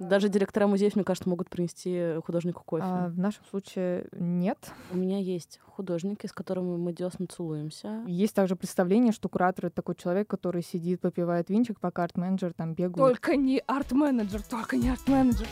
Даже директора музеев, мне кажется, могут принести художнику кофе. А, в нашем случае нет. У меня есть художники, с которыми мы десно целуемся. Есть также представление, что куратор — это такой человек, который сидит, попивает винчик, пока арт-менеджер там бегает. Только не арт-менеджер, только не арт-менеджер.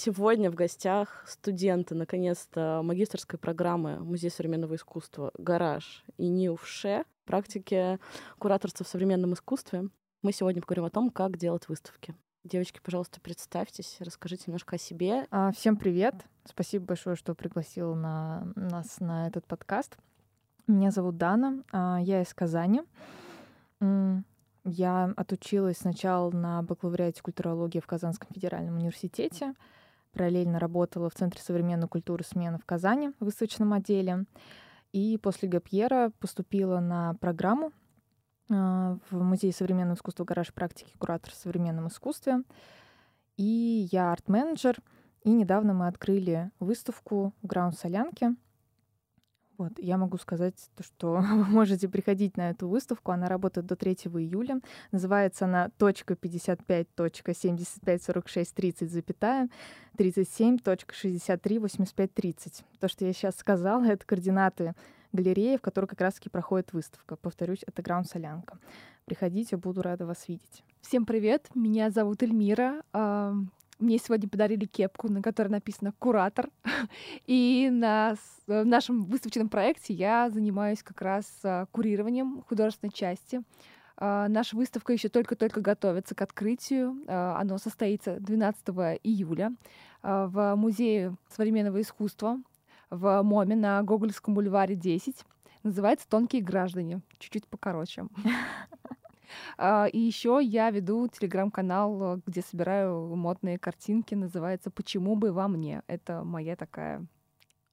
Сегодня в гостях студенты, наконец-то, магистрской программы Музея современного искусства «Гараж» и НИУФШЕ практики кураторства в современном искусстве. Мы сегодня поговорим о том, как делать выставки. Девочки, пожалуйста, представьтесь, расскажите немножко о себе. А, всем привет! Спасибо большое, что пригласил на нас на этот подкаст. Меня зовут Дана, а, я из Казани. Я отучилась сначала на бакалавриате культурологии в Казанском федеральном университете, Параллельно работала в Центре современной культуры «Смена» в Казани в выставочном отделе. И после Гапьера поступила на программу а, в Музей современного искусства «Гараж практики куратор в современном искусстве». И я арт-менеджер. И недавно мы открыли выставку в Граунд-Солянке — вот, я могу сказать, то, что вы можете приходить на эту выставку. Она работает до 3 июля. Называется она .55.754630, запятая 37.638530. То, что я сейчас сказала, это координаты галереи, в которой как раз-таки проходит выставка. Повторюсь, это Граунд Солянка. Приходите, буду рада вас видеть. Всем привет, меня зовут Эльмира. Мне сегодня подарили кепку, на которой написано «Куратор». И на в нашем выставочном проекте я занимаюсь как раз а, курированием художественной части. А, наша выставка еще только-только готовится к открытию. А, оно состоится 12 июля в Музее современного искусства в МОМе на Гогольском бульваре 10. Называется «Тонкие граждане». Чуть-чуть покороче. А, и еще я веду телеграм-канал, где собираю модные картинки. Называется «Почему бы вам не?». Это моя такая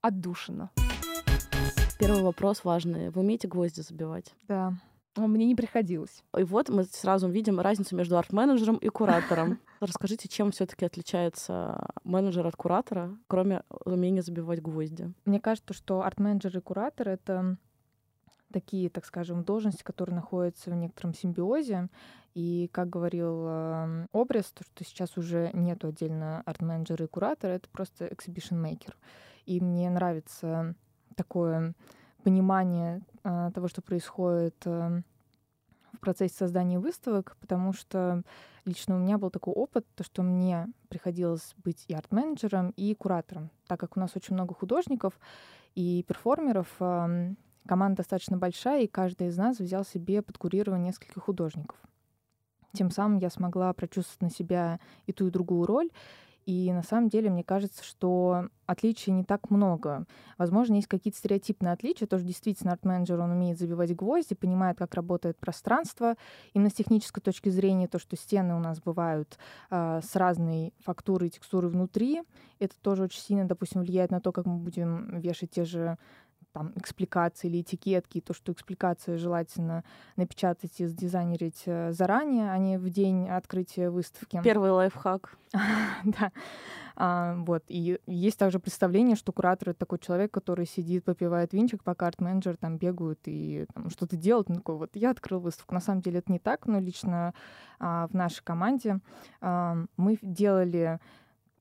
отдушина. Первый вопрос важный. Вы умеете гвозди забивать? Да. Мне не приходилось. И вот мы сразу видим разницу между арт-менеджером и куратором. Расскажите, чем все-таки отличается менеджер от куратора, кроме умения забивать гвозди? Мне кажется, что арт-менеджер и куратор — это такие, так скажем, должности, которые находятся в некотором симбиозе. И, как говорил э, Обрез, то, что сейчас уже нету отдельно арт-менеджера и куратора, это просто exhibition-maker. И мне нравится такое понимание э, того, что происходит э, в процессе создания выставок, потому что лично у меня был такой опыт, то, что мне приходилось быть и арт-менеджером, и куратором, так как у нас очень много художников и перформеров, э, Команда достаточно большая, и каждый из нас взял себе под курирование нескольких художников. Тем самым я смогла прочувствовать на себя и ту, и другую роль. И на самом деле мне кажется, что отличий не так много. Возможно, есть какие-то стереотипные отличия. Тоже действительно арт-менеджер, он умеет забивать гвозди, понимает, как работает пространство. Именно с технической точки зрения, то, что стены у нас бывают э, с разной фактурой и текстурой внутри, это тоже очень сильно, допустим, влияет на то, как мы будем вешать те же там экспликации или этикетки, то, что экспликации желательно напечатать и сдизайнерить э, заранее, а не в день открытия выставки. Первый лайфхак. Да. А, вот. И есть также представление, что куратор — это такой человек, который сидит, попивает винчик, пока арт-менеджер там бегают и там, что-то делают. Ну, такой вот, я открыл выставку. На самом деле это не так, но лично а, в нашей команде а, мы делали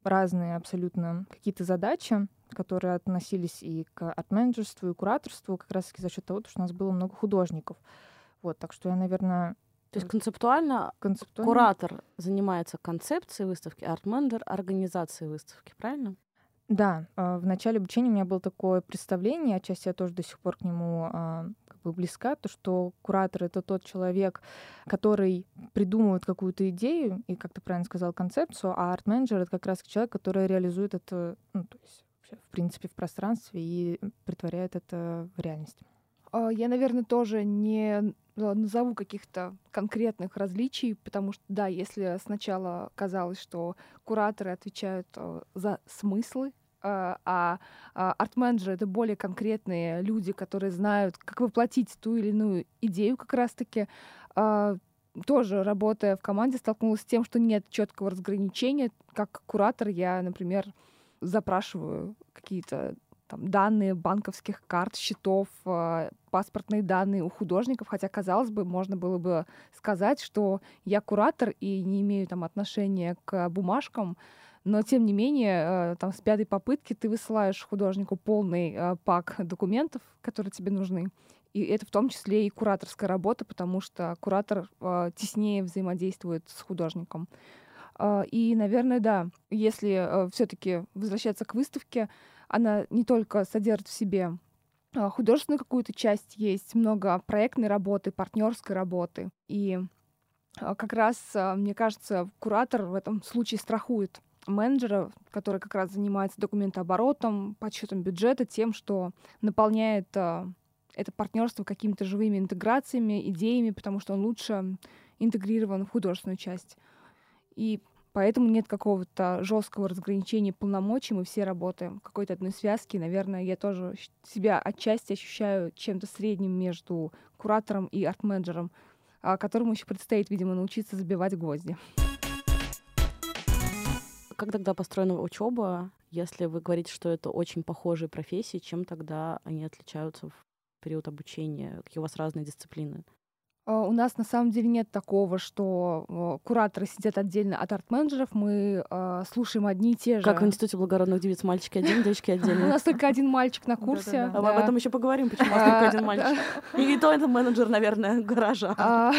разные абсолютно какие-то задачи, которые относились и к арт-менеджерству, и кураторству, как раз-таки за счет того, что у нас было много художников. Вот, так что я, наверное... То есть концептуально, концептуально куратор занимается концепцией выставки, арт-менеджер — организацией выставки, правильно? Да, а, в начале обучения у меня было такое представление, отчасти я тоже до сих пор к нему а, как бы близка, то, что куратор — это тот человек, который придумывает какую-то идею и, как ты правильно сказал, концепцию, а арт-менеджер — это как раз человек, который реализует это, ну, то есть в принципе, в пространстве и притворяет это в реальность. А, я, наверное, тоже не назову каких-то конкретных различий, потому что, да, если сначала казалось, что кураторы отвечают э, за смыслы, а, а, а арт-менеджеры — это более конкретные люди, которые знают, как воплотить ту или иную идею как раз-таки, тоже работая в команде, столкнулась с тем, что нет четкого разграничения. Как куратор я, например, запрашиваю какие-то там, данные банковских карт, счетов, э, паспортные данные у художников, хотя, казалось бы, можно было бы сказать, что я куратор и не имею там отношения к бумажкам, но тем не менее, э, там с пятой попытки ты высылаешь художнику полный э, пак документов, которые тебе нужны. И это в том числе и кураторская работа, потому что куратор э, теснее взаимодействует с художником. И, наверное, да, если все-таки возвращаться к выставке, она не только содержит в себе художественную какую-то часть, есть много проектной работы, партнерской работы. И как раз, мне кажется, куратор в этом случае страхует менеджера, который как раз занимается документооборотом, подсчетом бюджета, тем, что наполняет э, это партнерство какими-то живыми интеграциями, идеями, потому что он лучше интегрирован в художественную часть. И поэтому нет какого-то жесткого разграничения полномочий, мы все работаем в какой-то одной связке. Наверное, я тоже себя отчасти ощущаю чем-то средним между куратором и арт-менеджером, а, которому еще предстоит, видимо, научиться забивать гвозди. Как тогда построена учеба, если вы говорите, что это очень похожие профессии, чем тогда они отличаются в период обучения? Какие у вас разные дисциплины? А, у нас на самом деле нет такого, что кураторы сидят отдельно от арт-менеджеров. Мы э, слушаем одни и те же. Как в Институте благородных девиц мальчики один, девочки отдельно. У нас только один мальчик на курсе. А мы об этом еще поговорим, почему у нас только один мальчик. И то это менеджер, наверное, гаража. А,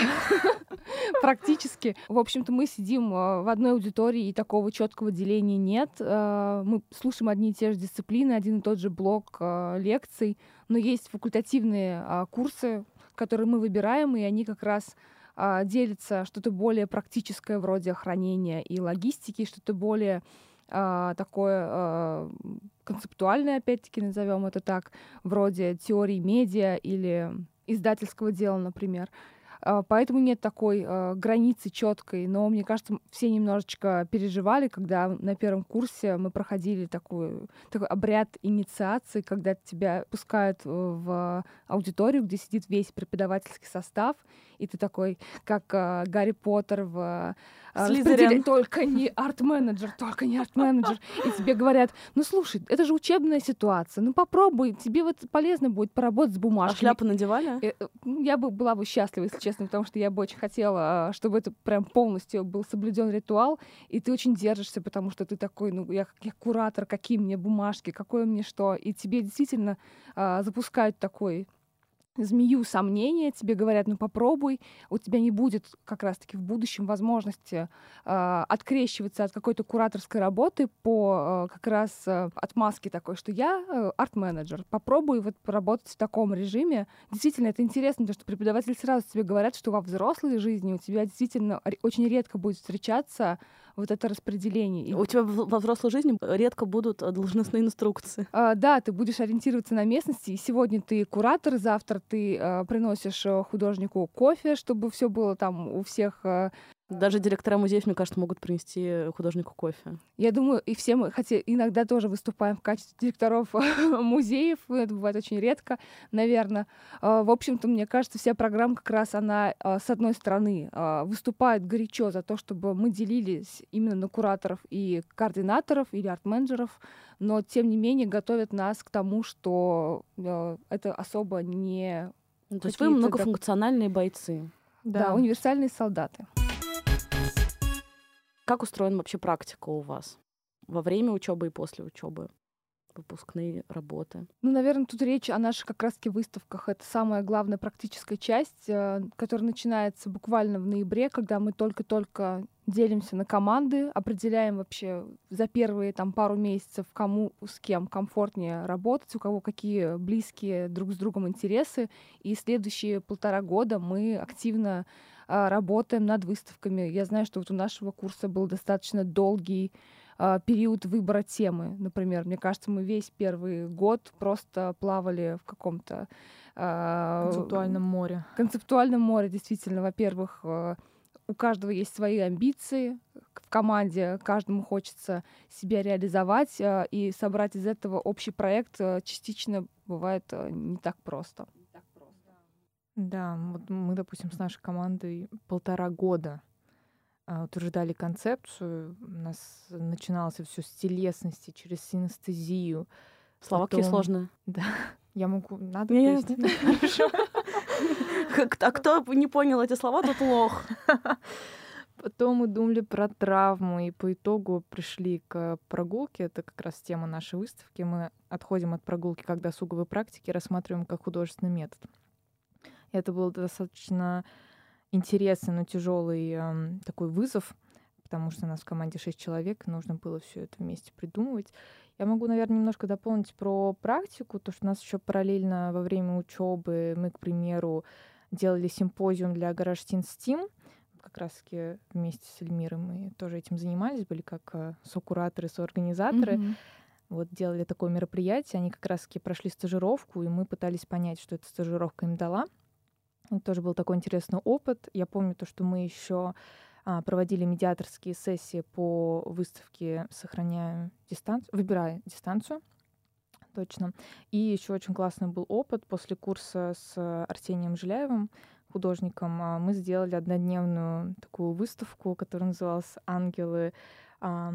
практически. В общем-то, мы сидим в одной аудитории, и такого четкого деления нет. Мы слушаем одни и те же дисциплины, один и тот же блок лекций, но есть факультативные курсы, которые мы выбираем, и они как раз а, делятся что-то более практическое вроде хранения и логистики, что-то более а, такое а, концептуальное, опять-таки назовем это так, вроде теории медиа или издательского дела, например. А, поэтому нет такой э, границы четкой. Но мне кажется, все немножечко переживали, когда на первом курсе мы проходили такую, такой обряд инициации, когда тебя пускают э, в аудиторию, где сидит весь преподавательский состав, и ты такой, как э, Гарри Поттер в э, только не арт-менеджер, только не арт-менеджер. И тебе говорят, ну слушай, это же учебная ситуация, ну попробуй, тебе вот полезно будет поработать с бумажкой. А шляпу надевали? Э, э, я бы была бы счастлива, если честно, потому что я бы очень хотела, а, чтобы это прям полностью был соблюден ритуал, и ты очень держишься, потому что ты такой, ну я, я куратор, какие мне бумажки, какое мне что, и тебе действительно а, запускают такой змею сомнения, тебе говорят, ну попробуй, у тебя не будет как раз-таки в будущем возможности э, открещиваться от какой-то кураторской работы по э, как раз э, отмазке такой, что я э, арт-менеджер, попробуй вот поработать в таком режиме. Действительно, это интересно, потому что преподаватели сразу тебе говорят, что во взрослой жизни у тебя действительно очень редко будет встречаться вот это распределение. У тебя во взрослой жизни редко будут э, должностные инструкции. А, да, ты будешь ориентироваться на местности. И сегодня ты куратор, завтра ты а, приносишь э, художнику кофе, чтобы все было там у всех а, даже директора музеев, мне кажется, могут принести художнику кофе. Я думаю, и все мы, хотя иногда тоже выступаем в качестве директоров музеев, это бывает очень редко, наверное. А, в общем-то, мне кажется, вся программа как раз, она, а, с одной стороны, а, выступает горячо за то, чтобы мы делились именно на кураторов и координаторов или арт-менеджеров, но, тем не менее, готовят нас к тому, что это особо не... Ну, то есть вы многофункциональные бойцы. Да, да универсальные солдаты. Как устроена вообще практика у вас во время учебы и после учебы? Выпускные работы? Ну, наверное, тут речь о наших как раз-таки выставках. Это самая главная практическая часть, э, которая начинается буквально в ноябре, когда мы только-только делимся на команды, определяем вообще за первые там пару месяцев, кому с кем комфортнее работать, у кого какие близкие друг с другом интересы. И следующие полтора года мы активно а, работаем над выставками. Я знаю, что вот у нашего курса был достаточно долгий а, период выбора темы. Например, мне кажется, мы весь первый год просто плавали в каком-то а, концептуальном море. Концептуальном море, действительно. Во-первых, у каждого есть свои амбиции в команде, каждому хочется себя реализовать, и собрать из этого общий проект частично бывает не так просто. Да, вот мы, допустим, с нашей командой полтора года утверждали концепцию. У нас начиналось все с телесности, через синестезию. Слова какие сложные. Да, я могу... Надо Нет, хорошо. А кто не понял эти слова, тот лох. Потом мы думали про травму, и по итогу пришли к прогулке. Это как раз тема нашей выставки. Мы отходим от прогулки как досуговой практики, рассматриваем как художественный метод. И это был достаточно интересный, но тяжелый эм, такой вызов, потому что у нас в команде шесть человек, и нужно было все это вместе придумывать. Я могу, наверное, немножко дополнить про практику, то что у нас еще параллельно во время учебы мы, к примеру, делали симпозиум для Teen Steam, как раз-таки вместе с Эльмирой мы тоже этим занимались, были как э, сокураторы, соорганизаторы. Мгм. Вот делали такое мероприятие, они как раз-таки прошли стажировку, и мы пытались понять, что эта стажировка им дала. Это тоже был такой интересный опыт. Я помню то, что мы еще а, проводили медиаторские сессии по выставке «Сохраняю дистанцию», «Выбирая дистанцию», точно. И еще очень классный был опыт после курса с Арсением Жиляевым, художником. а, Мы сделали однодневную такую выставку, которая называлась «Ангелы». а,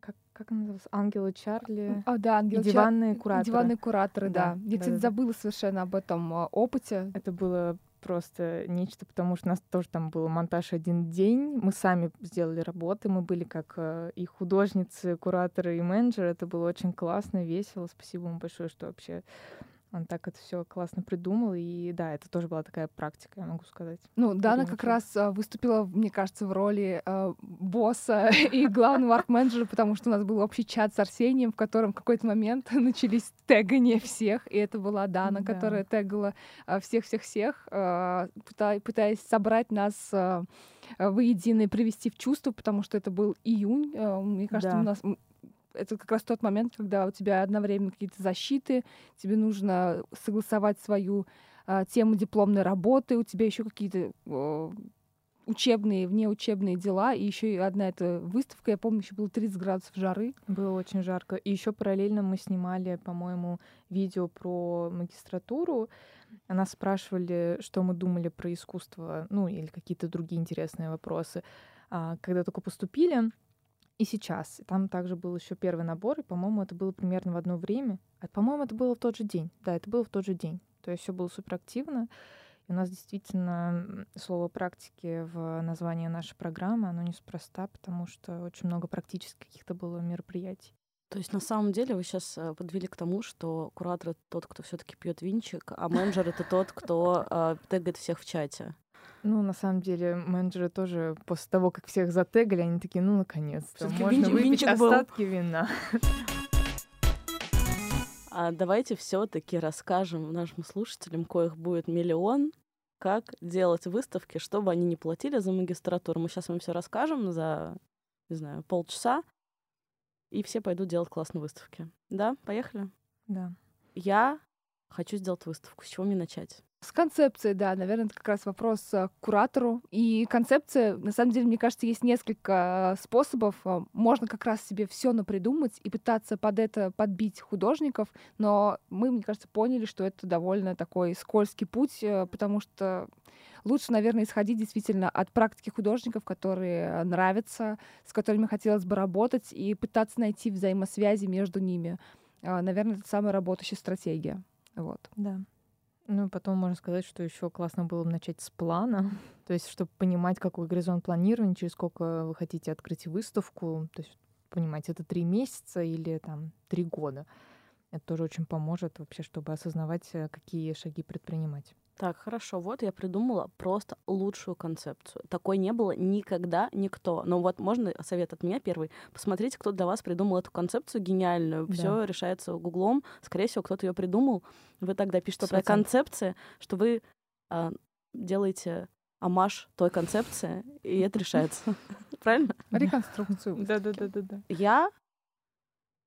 Как, как она называлась? «Ангелы Чарли». А, да, И ангел Ча- диванные кураторы. Диванные кураторы, Да, да. Я, кстати, да-да-да. забыла совершенно об этом опыте. Это было просто нечто, потому что у нас тоже там был монтаж один день. Мы сами сделали работы, мы были как э, и художницы, кураторы, и менеджеры. Это было очень классно, весело. Спасибо вам большое, что вообще он так это все классно придумал. И да, это тоже была такая практика, я могу сказать. Ну, Дана как раз а, выступила, мне кажется, в роли а, босса и главного арт-менеджера, потому что у нас был общий чат с Арсением, в котором в какой-то момент начались тегания всех, и это была Дана, Да. которая тегала а, всех-всех-всех, пыта- пытаясь собрать нас а, воедино и привести в чувство, потому что это был июнь. Мне кажется, Да. у нас это как раз тот момент, когда у тебя одновременно какие-то защиты, тебе нужно согласовать свою а, тему дипломной работы, у тебя еще какие-то э, учебные, внеучебные дела, и еще одна эта выставка, я помню, еще было 30 градусов жары. Было очень жарко. И еще параллельно мы снимали, по-моему, видео про магистратуру. Нас спрашивали, что мы думали про искусство, ну или какие-то другие интересные вопросы, а, когда только поступили. И сейчас. Там также был еще первый набор, и, по-моему, это было примерно в одно время. А, по-моему, это было в тот же день. Да, это было в тот же день. То есть все было суперактивно. И у нас действительно слово практики в названии нашей программы, оно неспроста, потому что очень много практических каких-то было мероприятий. То есть на самом деле вы сейчас подвели к тому, что куратор это тот, кто все-таки пьет винчик, а менеджер это тот, кто э, тегает всех в чате. Ну, на самом деле, менеджеры тоже после того, как всех затегали, они такие, ну, наконец-то, можно винчик- выпить винчик был. остатки вина. А давайте все-таки расскажем нашим слушателям, коих будет миллион, как делать выставки, чтобы они не платили за магистратуру. Мы сейчас вам все расскажем за, не знаю, полчаса, и все пойдут делать классные выставки. Да, поехали? Да. Я хочу сделать выставку. С чего мне начать? С концепцией, да, наверное, это как раз вопрос а, к куратору. И концепция, на самом деле, мне кажется, есть несколько а, способов. А, Можно как раз себе все напридумать и пытаться под это подбить художников, но мы, мне кажется, поняли, что это довольно такой скользкий путь, э, потому что лучше, наверное, исходить действительно от практики художников, которые нравятся, с которыми хотелось бы работать, и пытаться найти взаимосвязи между ними. Наверное, это самая работающая стратегия. Вот. Да. Ну, потом можно сказать, что еще классно было бы начать с плана, то есть, чтобы понимать, какой горизонт планирования, через сколько вы хотите открыть выставку, то есть понимать, это три месяца или там три года. Это тоже очень поможет вообще, чтобы осознавать, э, какие шаги предпринимать. Так, хорошо, вот я придумала просто лучшую концепцию. Такой не было никогда никто. Но вот можно совет от меня первый. Посмотрите, кто для вас придумал эту концепцию гениальную. Да. Все решается гуглом. Скорее всего, кто-то ее придумал. Вы тогда пишете про концепции, что вы а, делаете амаш той концепции, и это решается. Правильно? Реконструкцию. Да-да-да-да-да. Я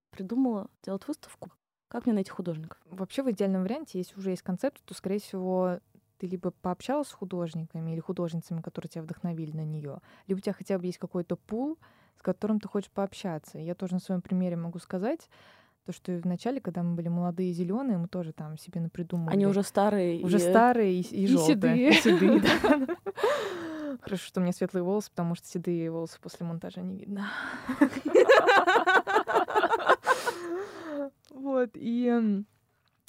придумала делать выставку. Как мне найти художников? Вообще в идеальном варианте, если уже есть концепт, то, скорее всего, ты либо пообщалась с художниками или художницами, которые тебя вдохновили на нее, либо у тебя хотя бы есть какой-то пул, с которым ты хочешь пообщаться. Я тоже на своем примере могу сказать, то, что в начале, когда мы были молодые и зеленые, мы тоже там себе напридумывали. Они уже старые. уже и- старые и, и, И желтые. седые. И седые, да. Хорошо, что у меня светлые волосы, потому что седые волосы после монтажа не видно. Вот, и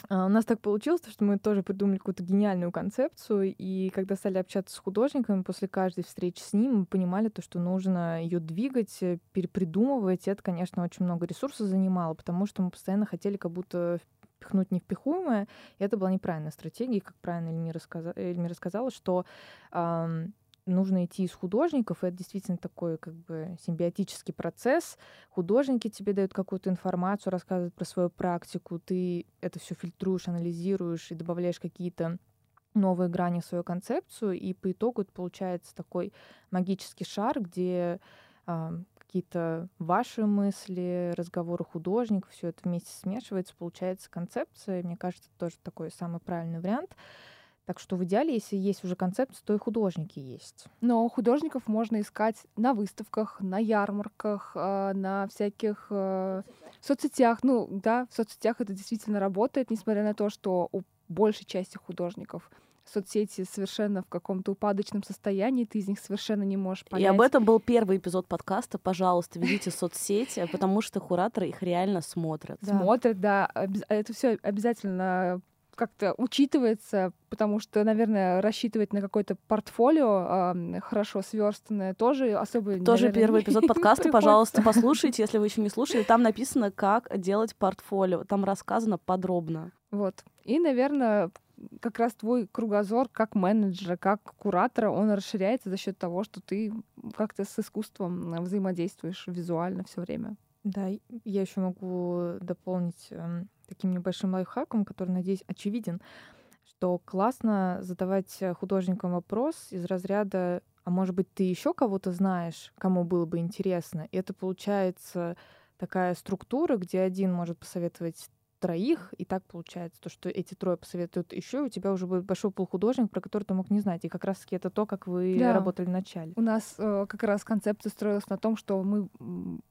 а, у нас так получилось, что мы тоже придумали какую-то гениальную концепцию, и когда стали общаться с художниками, после каждой встречи с ним, мы понимали то, что нужно ее двигать, э, перепридумывать. Это, конечно, очень много ресурсов занимало, потому что мы постоянно хотели как будто впихнуть невпихуемое, и это была неправильная стратегия. Как правильно Эльмира, сказала, Эльмира рассказала, что нужно идти из художников, и это действительно такой как бы симбиотический процесс. Художники тебе дают какую-то информацию, рассказывают про свою практику, ты это все фильтруешь, анализируешь и добавляешь какие-то новые грани в свою концепцию, и по итогу это получается такой магический шар, где э, какие-то ваши мысли, разговоры художников, все это вместе смешивается, получается концепция. Мне кажется, это тоже такой самый правильный вариант. Так что в идеале, если есть уже концепция, то и художники есть. Но художников можно искать на выставках, на ярмарках, а, на всяких э, соцсетях. Ну да, в соцсетях это действительно работает, несмотря на то, что у большей части художников соцсети совершенно в каком-то упадочном состоянии, ты из них совершенно не можешь понять. И об этом был первый эпизод подкаста. Пожалуйста, ведите соцсети, потому что кураторы их реально смотрят. Да. Смотрят, да. Это все обязательно как-то учитывается, потому что, наверное, рассчитывать на какое-то портфолио э, хорошо сверстанное тоже особо Тоже наверное, первый эпизод подкаста, пожалуйста, послушайте, если вы еще не слушали. Там написано, как делать портфолио. Там рассказано подробно. Вот. И, наверное, как раз твой кругозор как менеджера, как куратора, он расширяется за счет того, что ты как-то с искусством взаимодействуешь визуально все время. Да, я еще могу дополнить эм, таким небольшим лайфхаком, который, надеюсь, очевиден, что классно задавать э, художникам вопрос из разряда «А может быть, ты еще кого-то знаешь, кому было бы интересно?» И это получается такая структура, где один может посоветовать троих, и так получается, то, что эти трое посоветуют еще, у тебя уже будет большой пол художник, про который ты мог не знать. И как раз-таки это то, как вы да. работали в начале. У нас э, как раз концепция строилась на том, что мы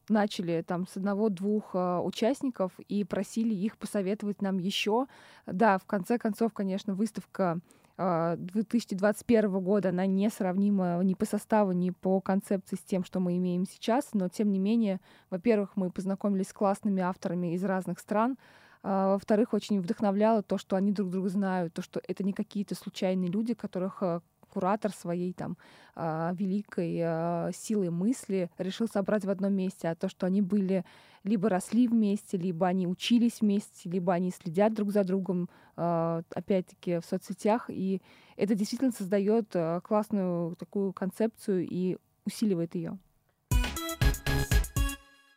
начали там с одного-двух э, участников и просили их посоветовать нам еще. Да, в конце концов, конечно, выставка 2021 э, года, она несравнима ни по составу, ни по концепции с тем, что мы имеем сейчас, но тем не менее, во-первых, мы познакомились с классными авторами из разных стран, во-вторых, очень вдохновляло то, что они друг друга знают, то, что это не какие-то случайные люди, которых а, куратор своей там а, великой силой мысли решил собрать в одном месте, а то, что они были либо росли вместе, либо они учились вместе, либо они следят друг за другом, опять-таки в соцсетях, и это действительно создает классную такую концепцию и усиливает ее.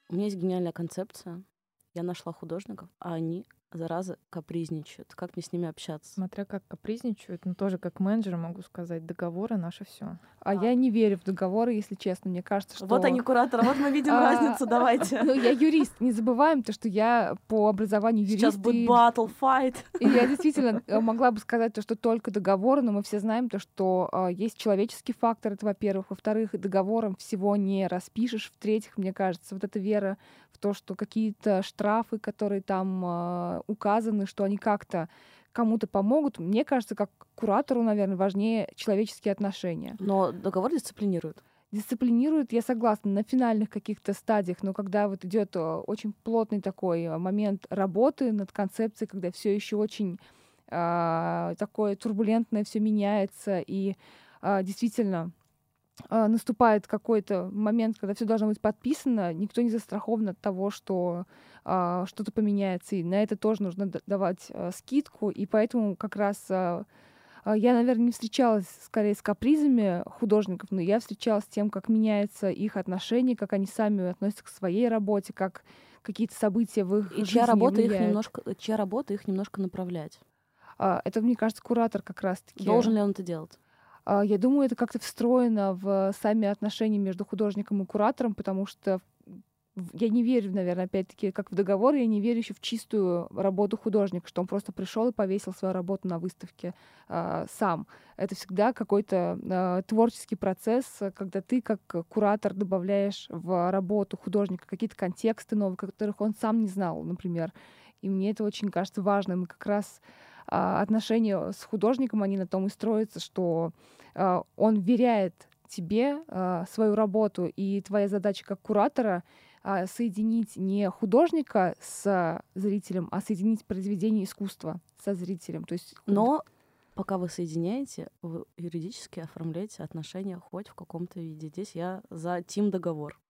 У меня есть гениальная концепция. Я нашла художников, а они зараза, капризничают. Как мне с ними общаться? Смотря как капризничают, но тоже как менеджер могу сказать, договоры наше все. А, а я не верю в договоры, если честно. Мне кажется, что... Вот они кураторы, вот мы видим а, разницу, давайте. Ну, я юрист, не забываем то, что я по образованию юрист. Сейчас будет battle fight. И я действительно э, могла бы сказать то, что только договоры, но мы все знаем то, что а, есть человеческий фактор, это во-первых. Во-вторых, договором всего не распишешь. В-третьих, мне кажется, вот эта вера в то, что какие-то штрафы, которые там э, указаны, что они как-то кому-то помогут. Мне кажется, как куратору, наверное, важнее человеческие отношения. Но договор дисциплинирует. Дисциплинирует, я согласна, на финальных каких-то стадиях, но когда вот идет э, очень плотный такой момент работы над концепцией, когда все еще очень э, такое турбулентное, все меняется, и э, действительно а, наступает какой-то момент, когда все должно быть подписано, никто не застрахован от того, что а, что-то поменяется. И на это тоже нужно давать а, скидку. И поэтому как раз а, я, наверное, не встречалась скорее с капризами художников, но я встречалась с тем, как меняется их отношение, как они сами относятся к своей работе, как какие-то события в их и жизни чья работа влияют. их немножко, чья работа их немножко направлять. Это, мне кажется, куратор как раз-таки. Должен ли он это делать? А, я думаю, это как-то встроено в сами отношения между художником и куратором, потому что я не верю, наверное, опять-таки, как в договор, я не верю еще в чистую работу художника, что он просто пришел и повесил свою работу на выставке э, сам. Это всегда какой-то э, творческий процесс, когда ты как куратор добавляешь в работу художника какие-то контексты новые, которых он сам не знал, например. И мне это очень кажется важным. И как раз отношения с художником, они на том и строятся, что а, он веряет тебе э, свою работу, и твоя задача как куратора соединить не художника с зрителем, а соединить произведение искусства со зрителем. То есть... Но пока вы соединяете, вы юридически оформляете отношения хоть в каком-то виде. Здесь я за тим договор.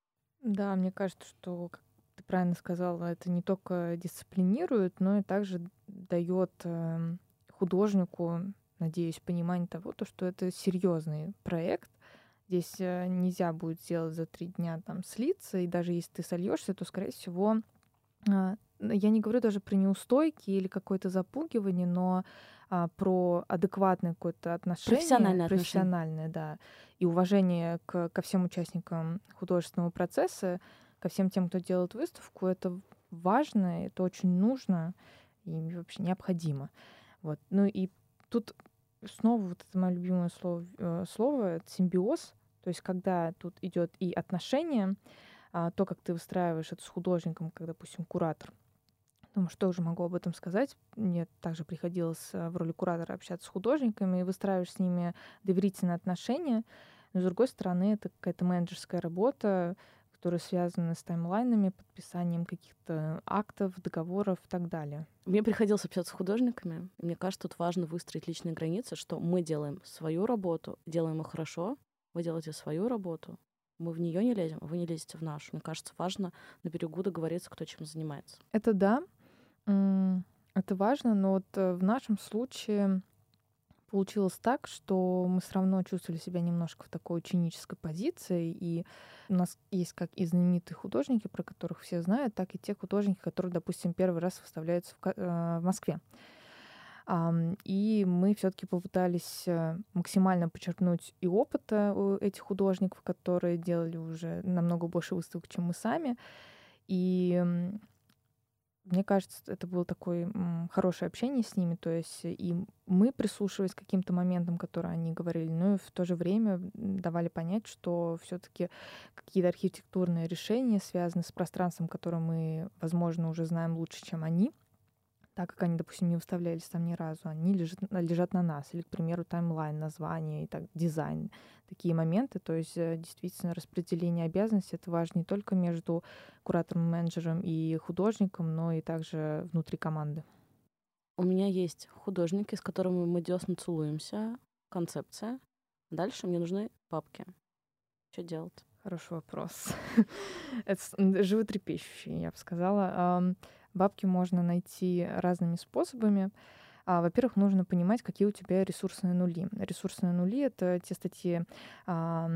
Да, мне кажется, что, как ты правильно сказала, это не только дисциплинирует, но и также дает э, художнику, надеюсь, понимание того, то, что это серьезный проект. Здесь э, нельзя будет сделать за три дня там слиться, и даже если ты сольешься, то, скорее всего, э, я не говорю даже про неустойки или какое-то запугивание, но а, про адекватное какое-то отношение. Профессиональное Профессиональное, да. И уважение к, ко всем участникам художественного процесса, ко всем тем, кто делает выставку, это важно, это очень нужно и вообще необходимо. Вот. Ну и тут снова вот это мое любимое слово, э, слово это симбиоз, то есть когда тут идет и отношение, а, то, как ты выстраиваешь это с художником, как, допустим, куратор, Думаю, что уже могу об этом сказать. Мне также приходилось э, в роли куратора общаться с художниками и выстраивать с ними доверительные отношения. Но, с другой стороны, это какая-то менеджерская работа, которая связана с таймлайнами, подписанием каких-то актов, договоров и так далее. Мне приходилось общаться с художниками. Мне кажется, тут важно выстроить личные границы, что мы делаем свою работу, делаем ее хорошо, вы делаете свою работу, мы в нее не лезем, вы не лезете в нашу. Мне кажется, важно на берегу договориться, кто чем занимается. Это да, это важно, но вот э, в нашем случае получилось так, что мы все равно чувствовали себя немножко в такой ученической позиции, и у нас есть как и знаменитые художники, про которых все знают, так и те художники, которые, допустим, первый раз выставляются в, э, в Москве. И мы все-таки попытались э, максимально подчеркнуть и опыта у этих художников, которые делали уже намного больше выставок, чем мы сами. И мне кажется, это было такое хорошее общение с ними, то есть и мы прислушивались к каким-то моментам, которые они говорили, но и в то же время давали понять, что все-таки какие-то архитектурные решения связаны с пространством, которое мы, возможно, уже знаем лучше, чем они, так как они, допустим, не выставлялись там ни разу, они лежат, лежат на нас. Или, к примеру, таймлайн, название, и так, дизайн, такие моменты. То есть э, действительно распределение обязанностей — это важно не только между куратором, менеджером и художником, но и также внутри команды. У меня есть художники, с которыми мы десно целуемся, концепция. Дальше мне нужны папки. Что делать? Хороший вопрос. Это животрепещущий, я бы сказала. Бабки можно найти разными способами. А, во-первых, нужно понимать, какие у тебя ресурсные нули. Ресурсные нули — это те статьи а,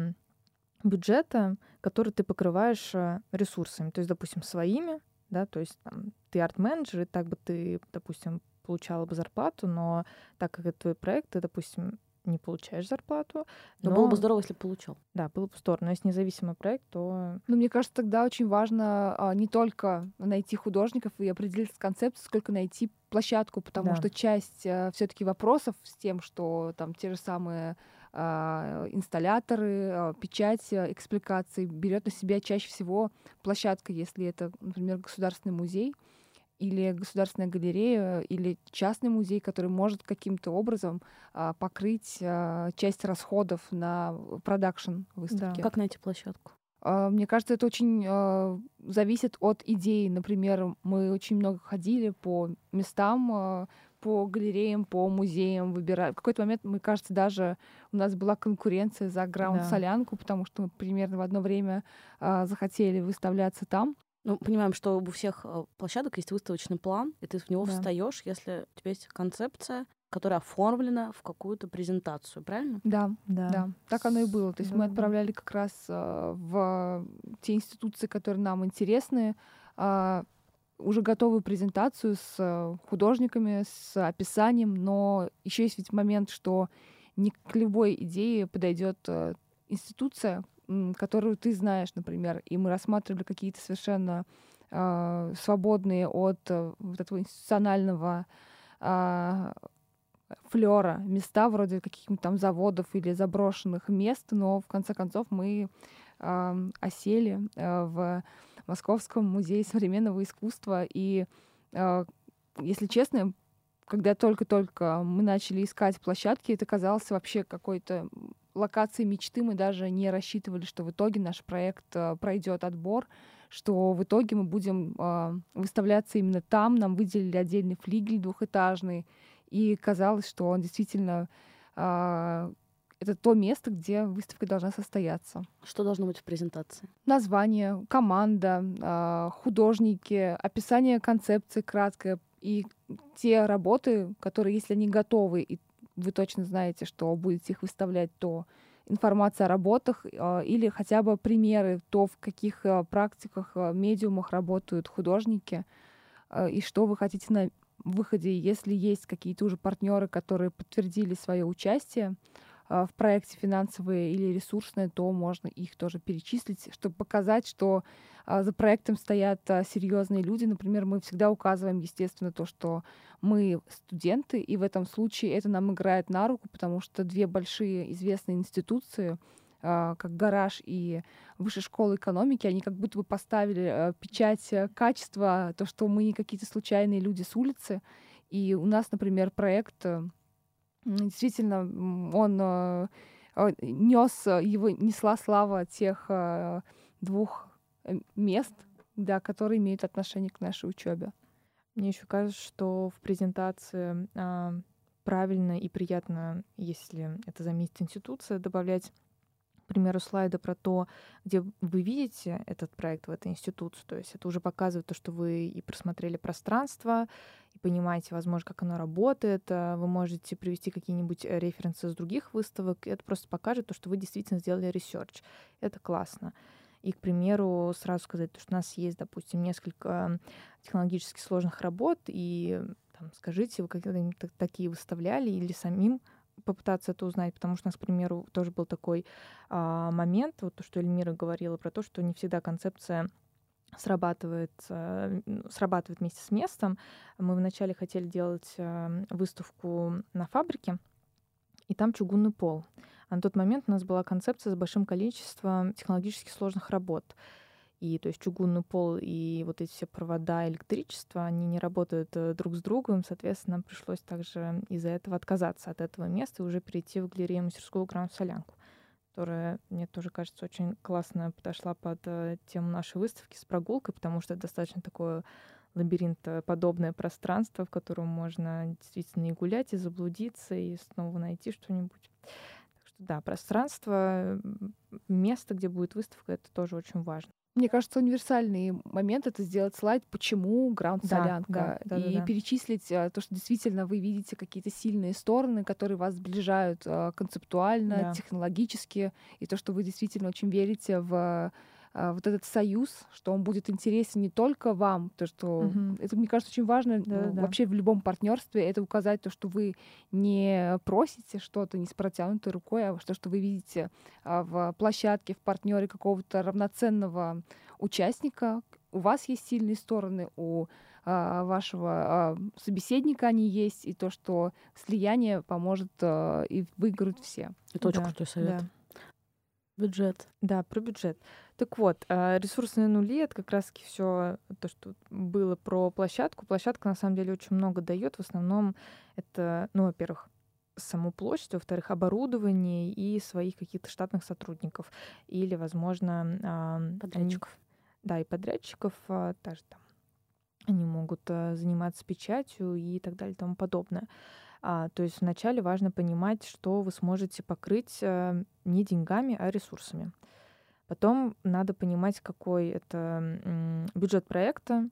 бюджета, которые ты покрываешь а, ресурсами. То есть, допустим, своими, да, то есть там, ты арт-менеджер, и так бы ты, допустим, получала бы зарплату, но так как это твой проект, ты, допустим, не получаешь зарплату. Но, но было бы здорово, если получал. Да, было бы здорово. Но если независимый проект, то... Ну, мне кажется, тогда очень важно а, не только найти художников и определиться с концепцией, сколько найти площадку, потому да. что часть а, все таки вопросов с тем, что там те же самые а, инсталляторы, а, печать а, экспликаций берет на себя чаще всего площадка, если это, например, государственный музей или государственная галерея, или частный музей, который может каким-то образом а, покрыть а, часть расходов на продакшн выставки. Да. Как найти площадку? А, мне кажется, это очень а, зависит от идеи. Например, мы очень много ходили по местам, а, по галереям, по музеям, выбирали. В какой-то момент, мне кажется, даже у нас была конкуренция за граунд-солянку, да. потому что мы примерно в одно время а, захотели выставляться там. Ну, понимаем, что у всех э, площадок есть выставочный план, и ты в него да. встаешь, если у тебя есть концепция, которая оформлена в какую-то презентацию, правильно? Да, да, да. Так оно и было. То есть да, мы отправляли как раз э, в те институции, которые нам интересны, э, уже готовую презентацию с художниками, с описанием, но еще есть ведь момент, что не к любой идее подойдет э, институция, которую ты знаешь, например, и мы рассматривали какие-то совершенно э, свободные от э, вот этого институционального э, флера места вроде каких-нибудь там заводов или заброшенных мест, но в конце концов мы э, осели э, в Московском музее современного искусства. И э, если честно, когда только-только мы начали искать площадки, это казалось вообще какой-то локации мечты мы даже не рассчитывали, что в итоге наш проект э, пройдет отбор, что в итоге мы будем э, выставляться именно там. Нам выделили отдельный флигель двухэтажный, и казалось, что он действительно э, это то место, где выставка должна состояться. Что должно быть в презентации? Название, команда, э, художники, описание концепции краткое и те работы, которые, если они готовы, и вы точно знаете, что будете их выставлять, то информация о работах э, или хотя бы примеры, то, в каких э, практиках, э, медиумах работают художники, и что вы хотите на выходе, если есть какие-то уже партнеры, которые подтвердили свое участие в проекте финансовые или ресурсные, то можно их тоже перечислить, чтобы показать, что э, за проектом стоят э, серьезные люди. Например, мы всегда указываем, естественно, то, что мы студенты, и в этом случае это нам играет на руку, потому что две большие известные институции, а, как гараж и высшая школа экономики, они как будто бы поставили печать качества, то, что мы не какие-то случайные люди с улицы. И у нас, например, проект э, действительно, он нес, его несла слава тех двух мест, да, которые имеют отношение к нашей учебе. Мне еще кажется, что в презентации а, правильно и приятно, если это заметит институция, добавлять примеру, слайды про то, где вы видите этот проект в этой институции. То есть это уже показывает то, что вы и просмотрели пространство, и понимаете, возможно, как оно работает. А, вы можете привести какие-нибудь референсы с других выставок. И это просто покажет то, что вы действительно сделали research. Это классно. И, к примеру, сразу сказать, что у нас есть, допустим, несколько технологически сложных работ, и там, скажите, вы когда-нибудь такие выставляли или самим попытаться это узнать, потому что у нас, к примеру, тоже был такой а, момент, вот то, что Эльмира говорила про то, что не всегда концепция срабатывает, срабатывает вместе с местом. Мы вначале хотели делать а, выставку на фабрике, и там чугунный пол. А на тот момент у нас была концепция с большим количеством технологически сложных работ. И то есть чугунный пол и вот эти все провода электричества, они не работают э, друг с другом, соответственно, нам пришлось также из-за этого отказаться от этого места и уже перейти в галерею мастерскую Гранд Солянку, которая, мне тоже кажется, очень классно подошла под э, тему нашей выставки с прогулкой, потому что это достаточно такое лабиринтоподобное пространство, в котором можно действительно и гулять, и заблудиться, и снова найти что-нибудь да, пространство, место, где будет выставка, это тоже очень важно. Мне кажется, универсальный момент это сделать слайд, почему граунд солянка, да, да, и да, да. перечислить а, то, что действительно вы видите какие-то сильные стороны, которые вас сближают а, концептуально, да. технологически, и то, что вы действительно очень верите в вот этот союз, что он будет интересен не только вам, то что угу. это мне кажется очень важно да, ну, да. вообще в любом партнерстве это указать то, что вы не просите что-то не с протянутой рукой, а то, что вы видите а, в площадке, в партнере какого-то равноценного участника. У вас есть сильные стороны, у а, вашего а, собеседника они есть, и то, что слияние поможет а, и выиграют все. Это очень да, крутой совет. Да. Бюджет. Да, про бюджет. Так вот, а, ресурсные нули — это как раз-таки все то, что было про площадку. Площадка, на самом деле, очень много дает. В основном это, ну, во-первых, саму площадь, во-вторых, оборудование и своих каких-то штатных сотрудников. Или, возможно... Подрядчиков. Они, да, и подрядчиков а, также там. Они могут а, заниматься печатью и так далее и тому подобное. А, то есть вначале важно понимать, что вы сможете покрыть а, не деньгами, а ресурсами. Потом надо понимать, какой это бюджет проекта,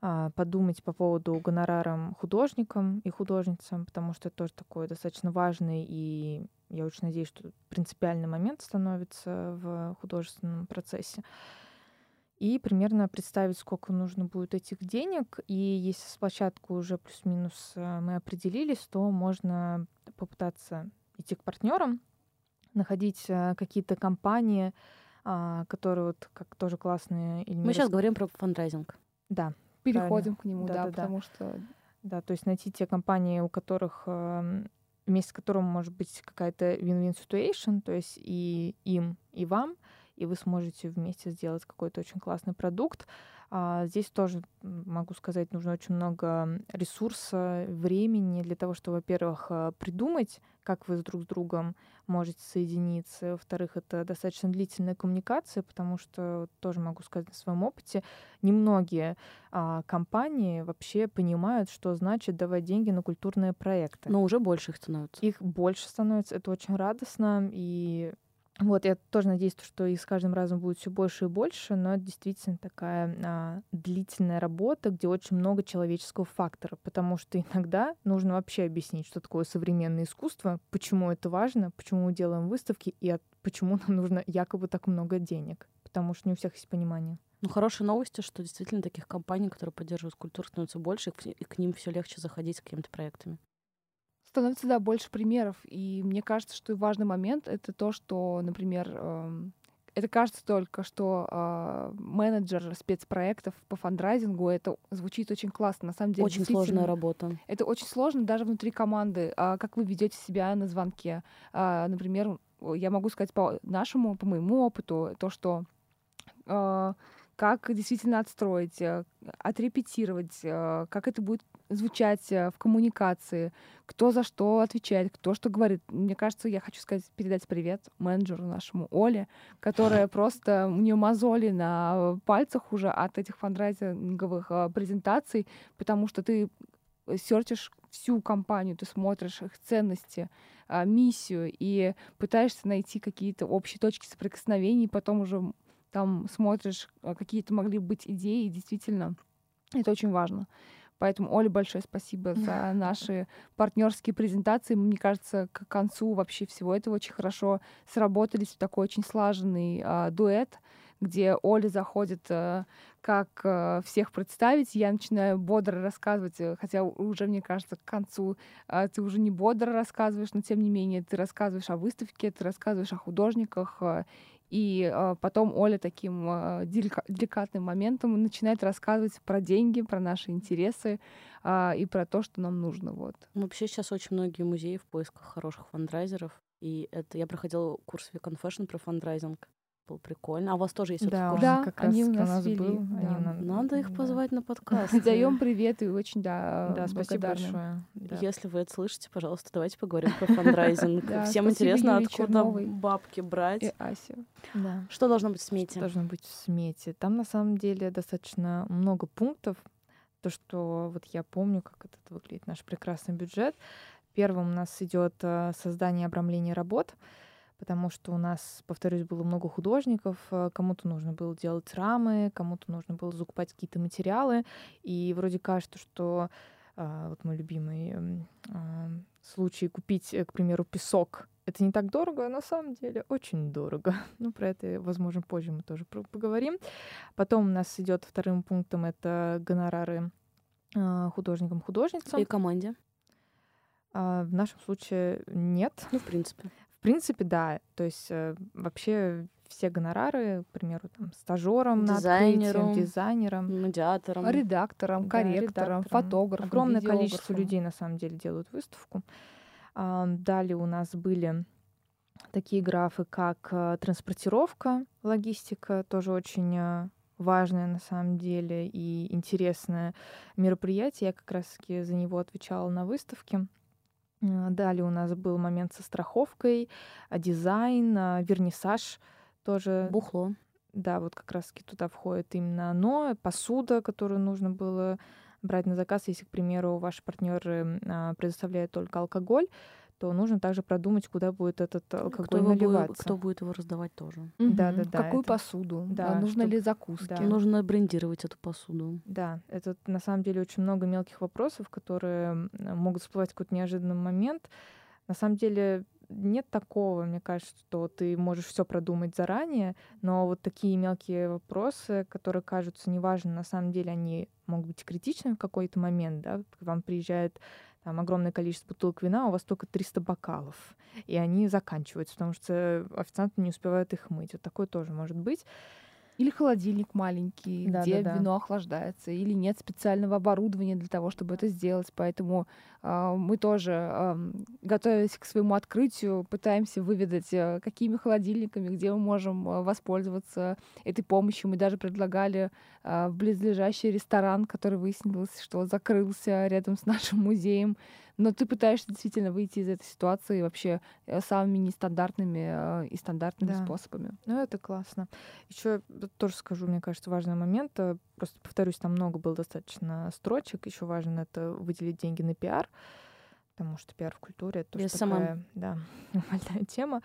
а, подумать по поводу гонорарам художникам и художницам, потому что это тоже такой достаточно важный и я очень надеюсь, что принципиальный момент становится в художественном процессе. И примерно представить, сколько нужно будет этих денег. И если с площадкой уже плюс-минус э, мы определились, то можно попытаться идти к партнерам, находить э, какие-то компании, а, которые вот как тоже классные. Эльмира... Мы сейчас говорим про фандрайзинг. Да. Переходим правильно. к нему, да, да, да, потому да. что... Да, то есть найти те компании, у которых вместе с которым может быть какая-то win-win situation, то есть и им, и вам, и вы сможете вместе сделать какой-то очень классный продукт. А здесь тоже, могу сказать, нужно очень много ресурса, времени для того, чтобы, во-первых, а, придумать, как вы друг с другом можете соединиться. Во-вторых, это достаточно длительная коммуникация, потому что тоже могу сказать на своем опыте, немногие а, компании вообще понимают, что значит давать деньги на культурные проекты. Но уже больше их становится. Их больше становится, это очень радостно, и вот, я тоже надеюсь, что их с каждым разом будет все больше и больше, но это действительно такая а, длительная работа, где очень много человеческого фактора, потому что иногда нужно вообще объяснить, что такое современное искусство, почему это важно, почему мы делаем выставки и от, почему нам нужно якобы так много денег, потому что не у всех есть понимание. Ну, хорошие новости, что действительно таких компаний, которые поддерживают культуру, становится больше, и к ним все легче заходить с какими-то проектами становится, да, больше примеров. И мне кажется, что важный момент — это то, что, например, э, это кажется только, что э, менеджер спецпроектов по фандрайзингу, это звучит очень классно. На самом деле, очень сложная работа. Это очень сложно даже внутри команды. А как вы ведете себя на звонке? А, например, я могу сказать по нашему, по моему опыту, то, что э, как действительно отстроить, э, отрепетировать, э, как это будет звучать э, в коммуникации, кто за что отвечает, кто что говорит. Мне кажется, я хочу сказать, передать привет менеджеру нашему Оле, которая просто, у нее мозоли на пальцах уже от этих фандрайзинговых презентаций, потому что ты серчишь всю компанию, ты смотришь их ценности, миссию и пытаешься найти какие-то общие точки соприкосновений, потом уже там смотришь, какие-то могли быть идеи, и действительно, это очень важно. Поэтому, Оле, большое спасибо за наши партнерские презентации. Мне кажется, к концу вообще всего этого очень хорошо сработались в такой очень слаженный а, дуэт, где Оля заходит, а, как а, всех представить. Я начинаю бодро рассказывать, э, хотя уже, мне кажется, к концу а, ты уже не бодро рассказываешь, но тем не менее ты рассказываешь о выставке, ты рассказываешь о художниках, и э, потом Оля таким э, деликатным моментом начинает рассказывать про деньги, про наши интересы э, и про то, что нам нужно. Вот. Вообще сейчас очень многие музеи в поисках хороших фандрайзеров. И это я проходила курс Fashion про фандрайзинг было прикольно. А у вас тоже есть да, курс? Да, как они раз у нас, нас вели. был. Да. Они Надо их да. позвать на подкаст. Даем привет и очень, да, Да, спасибо большое. Да. Если вы это слышите, пожалуйста, давайте поговорим про фандрайзинг. Да, Всем интересно, откуда Черновой. бабки брать. И Ася. Да. Что должно быть в Что смете? должно быть в смете? Там на самом деле достаточно много пунктов. То, что вот я помню, как это выглядит наш прекрасный бюджет. Первым у нас идет э, создание обрамления работ, потому что у нас, повторюсь, было много художников, э, кому-то нужно было делать рамы, кому-то нужно было закупать какие-то материалы, и вроде кажется, что а, вот мой любимый а, случай купить, э, к примеру, песок. Это не так дорого, а на самом деле очень дорого. Ну, про это, возможно, позже мы тоже поговорим. Потом у нас идет вторым пунктом это гонорары а, художникам-художницам. И команде. В нашем случае нет. Ну, в принципе. В принципе, да. То есть э, вообще все гонорары, к примеру, там, стажерам, Дизайнеру. дизайнерам, Медиатором. Редактором, Да, корректором, редактором. фотографом, Огромное количество людей на самом деле делают выставку. А, Далее у нас были такие графы, как э, транспортировка, логистика, тоже очень э, важное на самом деле и интересное мероприятие. Я как раз-таки за него отвечала на выставке. Э, Далее у нас был момент со страховкой, а, дизайн, а, вернисаж тоже Бухло. да, вот как раз-таки туда входит именно оно, посуда, которую нужно было брать на заказ. Если, к примеру, ваши партнеры а, предоставляют только алкоголь, то нужно также продумать, куда будет этот алкоголь Кто, его будет, наливаться. кто будет его раздавать тоже. Мгм. Да-да-да, Какую это- посуду? да, Да, нужно чтоб- ли закуски? да. Нужно брендировать эту посуду. Да, это на самом деле очень много мелких вопросов, которые могут всплывать в какой-то неожиданный момент. На самом деле нет такого, мне кажется, что ты можешь все продумать заранее, но вот такие мелкие вопросы, которые кажутся неважными, на самом деле они могут быть критичны в какой-то момент, да, к вам приезжает там огромное количество бутылок вина, а у вас только 300 бокалов, и они заканчиваются, потому что официанты не успевают их мыть. Вот такое тоже может быть. Или холодильник маленький, Да, где да, да. вино охлаждается, или нет специального оборудования для того, чтобы это сделать. Поэтому а, мы тоже, ам, готовясь к своему открытию, пытаемся выведать, а, какими холодильниками, где мы можем а, воспользоваться этой помощью. Мы даже предлагали а, в близлежащий ресторан, который выяснилось, что закрылся рядом с нашим музеем. Но ты пытаешься действительно выйти из этой ситуации вообще э, самыми нестандартными а, и стандартными Да. способами. Ну, это классно. Еще тоже скажу, мне кажется, важный момент. э, Просто повторюсь, там много было достаточно строчек. Еще важно это выделить деньги на пиар, потому что пиар в культуре это тоже Без такая, да, больная тема.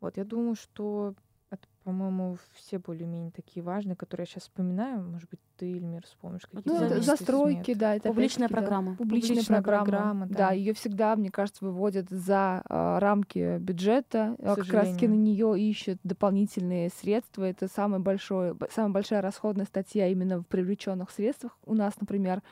Вот, я думаю, что это, по-моему, все более-менее такие важные, которые я сейчас вспоминаю. Может быть, ты, Эльмир, вспомнишь какие-то Ну, это застройки, да, это Публичная опять-таки, да, программа. Публичная, Публичная программа. программа, да. да. ее всегда, мне кажется, выводят за а, рамки бюджета. К а, как раз таки на нее ищут дополнительные средства. Это самый большой, самая большая расходная статья именно в привлеченных средствах у нас, например.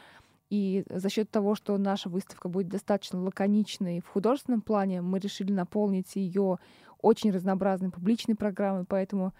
И за счет того, что наша выставка будет достаточно лаконичной в художественном плане, мы решили наполнить ее очень разнообразной публичной программой, поэтому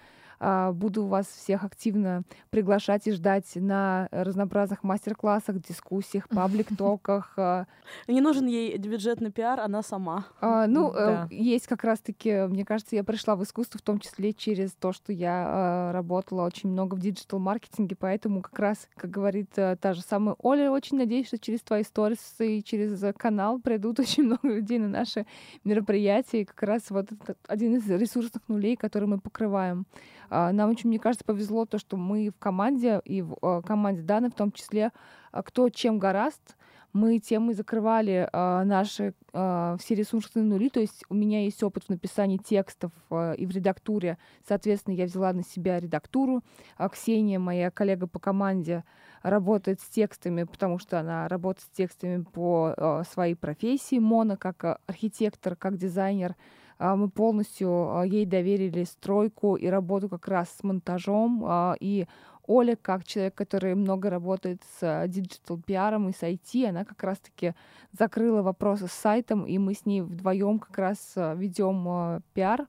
буду вас всех активно приглашать и ждать на разнообразных мастер-классах, дискуссиях, паблик-токах. а. Не нужен ей бюджетный пиар, она сама. А, Ну, э, Да. есть как раз-таки, мне кажется, я пришла в искусство в том числе через то, что я а, работала очень много в диджитал-маркетинге, поэтому как раз, как говорит э, та же самая Оля, очень надеюсь, что через твои сторис и через э, канал придут очень много людей на наши мероприятия. И как раз вот это один из ресурсных нулей, который мы покрываем. А, Нам очень, мне кажется, повезло то, что мы в команде, и в э, команде Даны в том числе, а, кто чем гораст, мы тем и закрывали а, наши а, все ресурсные нули. То есть у меня есть опыт в написании текстов а, и в редактуре. Соответственно, я взяла на себя редактуру. А Ксения, моя коллега по команде, работает с текстами, потому что она работает с текстами по а, своей профессии. Мона как а, архитектор, как дизайнер. А, Мы полностью а, ей доверили стройку и работу как раз с монтажом. а, И Оля, как человек, который много работает с digital-пиаром и с IT, она как раз-таки закрыла вопросы с сайтом, и мы с ней вдвоем как раз ведем пиар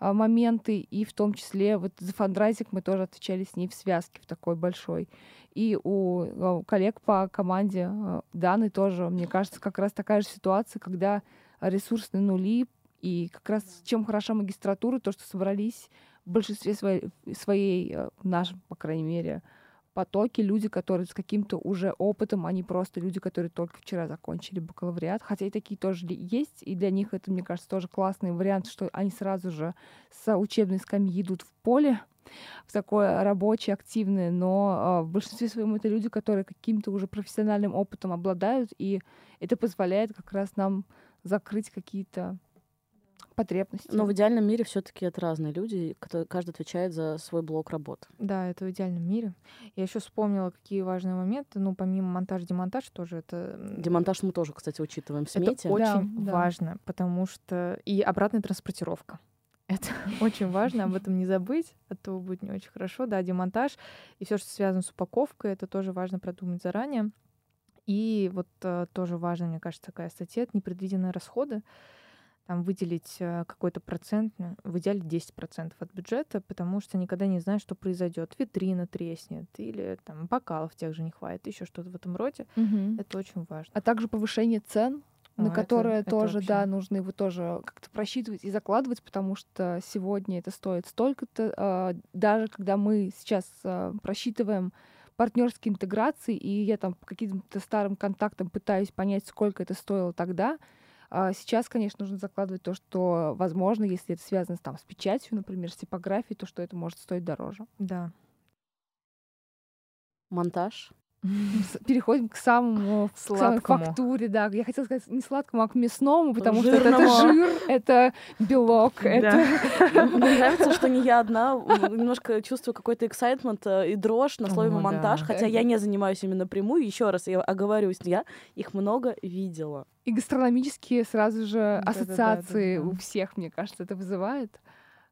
моменты, и в том числе вот за фандрайзинг мы тоже отвечали с ней в связке в такой большой. И у коллег по команде Даны тоже, мне кажется, как раз такая же ситуация, когда ресурсные нули, и как раз чем хороша магистратура, то, что собрались в большинстве своей, своей э, в нашем, по крайней мере, потоке люди, которые с каким-то уже опытом, а просто люди, которые только вчера закончили бакалавриат. Хотя и такие тоже есть, и для них это, мне кажется, тоже классный вариант, что они сразу же с учебной скамьи идут в поле, в такое рабочее, активное, но а, в большинстве своем это люди, которые каким-то уже профессиональным опытом обладают, и это позволяет как раз нам закрыть какие-то потребности. Но в идеальном мире все-таки это разные люди, которые каждый отвечает за свой блок работы. Да, это в идеальном мире. Я еще вспомнила, какие важные моменты. Ну, помимо монтаж-демонтаж тоже это... Демонтаж мы тоже, кстати, учитываем в Это смете. очень да. важно, потому что... И обратная транспортировка. Это очень важно, об этом не забыть, а то будет не очень хорошо. Да, демонтаж и все, что связано с упаковкой, это тоже важно продумать заранее. И вот э, тоже важно, мне кажется, такая статья, это непредвиденные расходы. Там выделить э, какой-то процент, ну, в идеале 10% от бюджета, потому что никогда не знаешь, что произойдет. Витрина треснет, или там бокалов тех же не хватит, еще что-то в этом роде. Мгм. Это очень важно. а также повышение цен, О, на это- которые это тоже, вообще. да, нужно его тоже как-то просчитывать и закладывать, потому что сегодня это стоит столько-то. а, Даже когда мы сейчас а, просчитываем партнерские интеграции, и я там по каким-то старым контактам пытаюсь понять, сколько это стоило тогда, а сейчас, конечно, нужно закладывать то, что, возможно, если это связано там, с печатью, например, с типографией, то что это может стоить дороже. Да. Монтаж. Переходим к самому к самой Сладкому. фактуре, да. Я хотела сказать не сладкому, а к мясному, потому что это, Жирному. жир, это белок, это Мне нравится, что не я одна. Немножко чувствую какой-то эксайтмент э, и дрожь на слове О, монтаж, да. хотя я не занимаюсь именно прямую. Еще раз я оговорюсь, я их много видела. и гастрономические сразу же ассоциации у всех, мне кажется, это вызывает.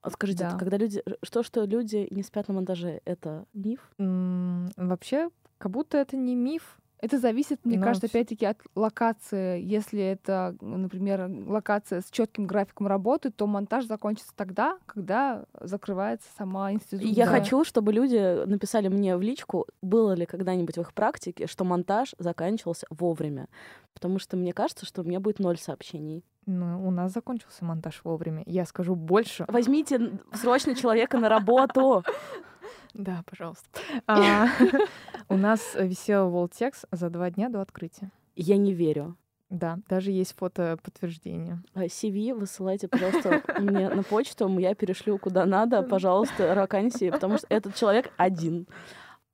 Вот скажите, Да. когда люди... Что, что люди не спят на монтаже, это миф? М, Вообще, как будто это не миф, Это зависит, мне Но кажется, вс- опять-таки от локации. Если это, например, локация с четким графиком работы, то монтаж закончится тогда, когда закрывается сама институция. Я Да. хочу, чтобы люди написали мне в личку, было ли когда-нибудь в их практике, что монтаж заканчивался вовремя. Потому что мне кажется, что у меня будет ноль сообщений. Ну, у нас закончился монтаж вовремя. Я скажу больше. Возьмите срочно человека на работу. Да, пожалуйста. А, У нас висел волтекс за два дня до открытия. Я не верю. Да, даже есть фото подтверждение. А, CV высылайте, пожалуйста, мне на почту, я перешлю куда надо, пожалуйста, вакансии, потому что этот человек один.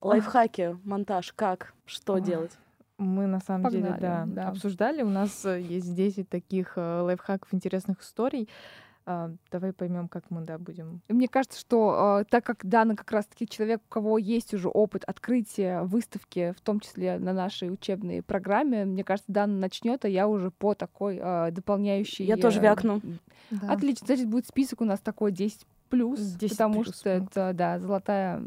Лайфхаки, монтаж, как, что делать? Мы на самом деле, Погнали, да, да. обсуждали. У нас э, есть 10 таких э, лайфхаков, интересных историй. А, Давай поймем, как мы, да, будем. Мне кажется, что э, так как Дана как раз-таки человек, у кого есть уже опыт открытия выставки, в том числе на нашей учебной программе, мне кажется, Дана начнет, а я уже по такой э, дополняющей... Я тоже э, вякну. Отлично, значит, будет список у нас такой 10 плюс, 10 потому плюс что пунктов. это, да, золотая,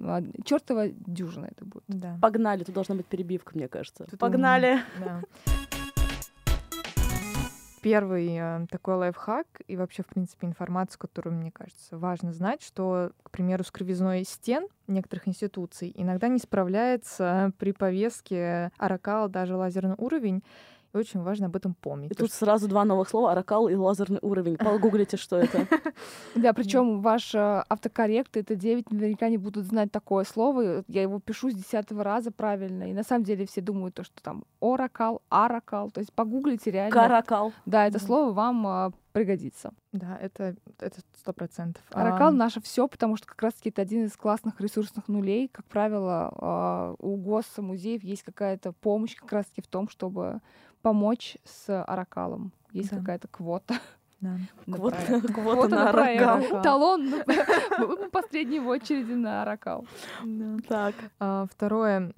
чертова дюжина это будет. Да. Погнали, тут должна быть перебивка, мне кажется. Тут Погнали. Да. Первый э, такой лайфхак и вообще, в принципе, информацию, которую, мне кажется, важно знать, что, к примеру, с кривизной стен некоторых институций иногда не справляется при повестке Аракал даже лазерный уровень. И очень важно об этом помнить. И тут сразу два новых слова «аракал» и «лазерный уровень». Погуглите, что это. Да, причем ваш э, автокоррект, это 9 наверняка не будут знать такое слово. Я его пишу с десятого раза правильно. И на самом деле все думают, то, что там оракал, аракал. То есть погуглите реально. «Каракал». Да, это слово вам а, пригодится. Да, это это сто процентов. Аракал А, наше все, потому что как раз-таки это один из классных ресурсных нулей. Как правило, а, у ГОСа музеев есть какая-то помощь как раз-таки в том, чтобы помочь с Аракалом. Есть Да. какая-то квота. да. на Квота, проект. квота на проект. «аракал». Талон в последней в очереди на Аракал. Так. А, Второе,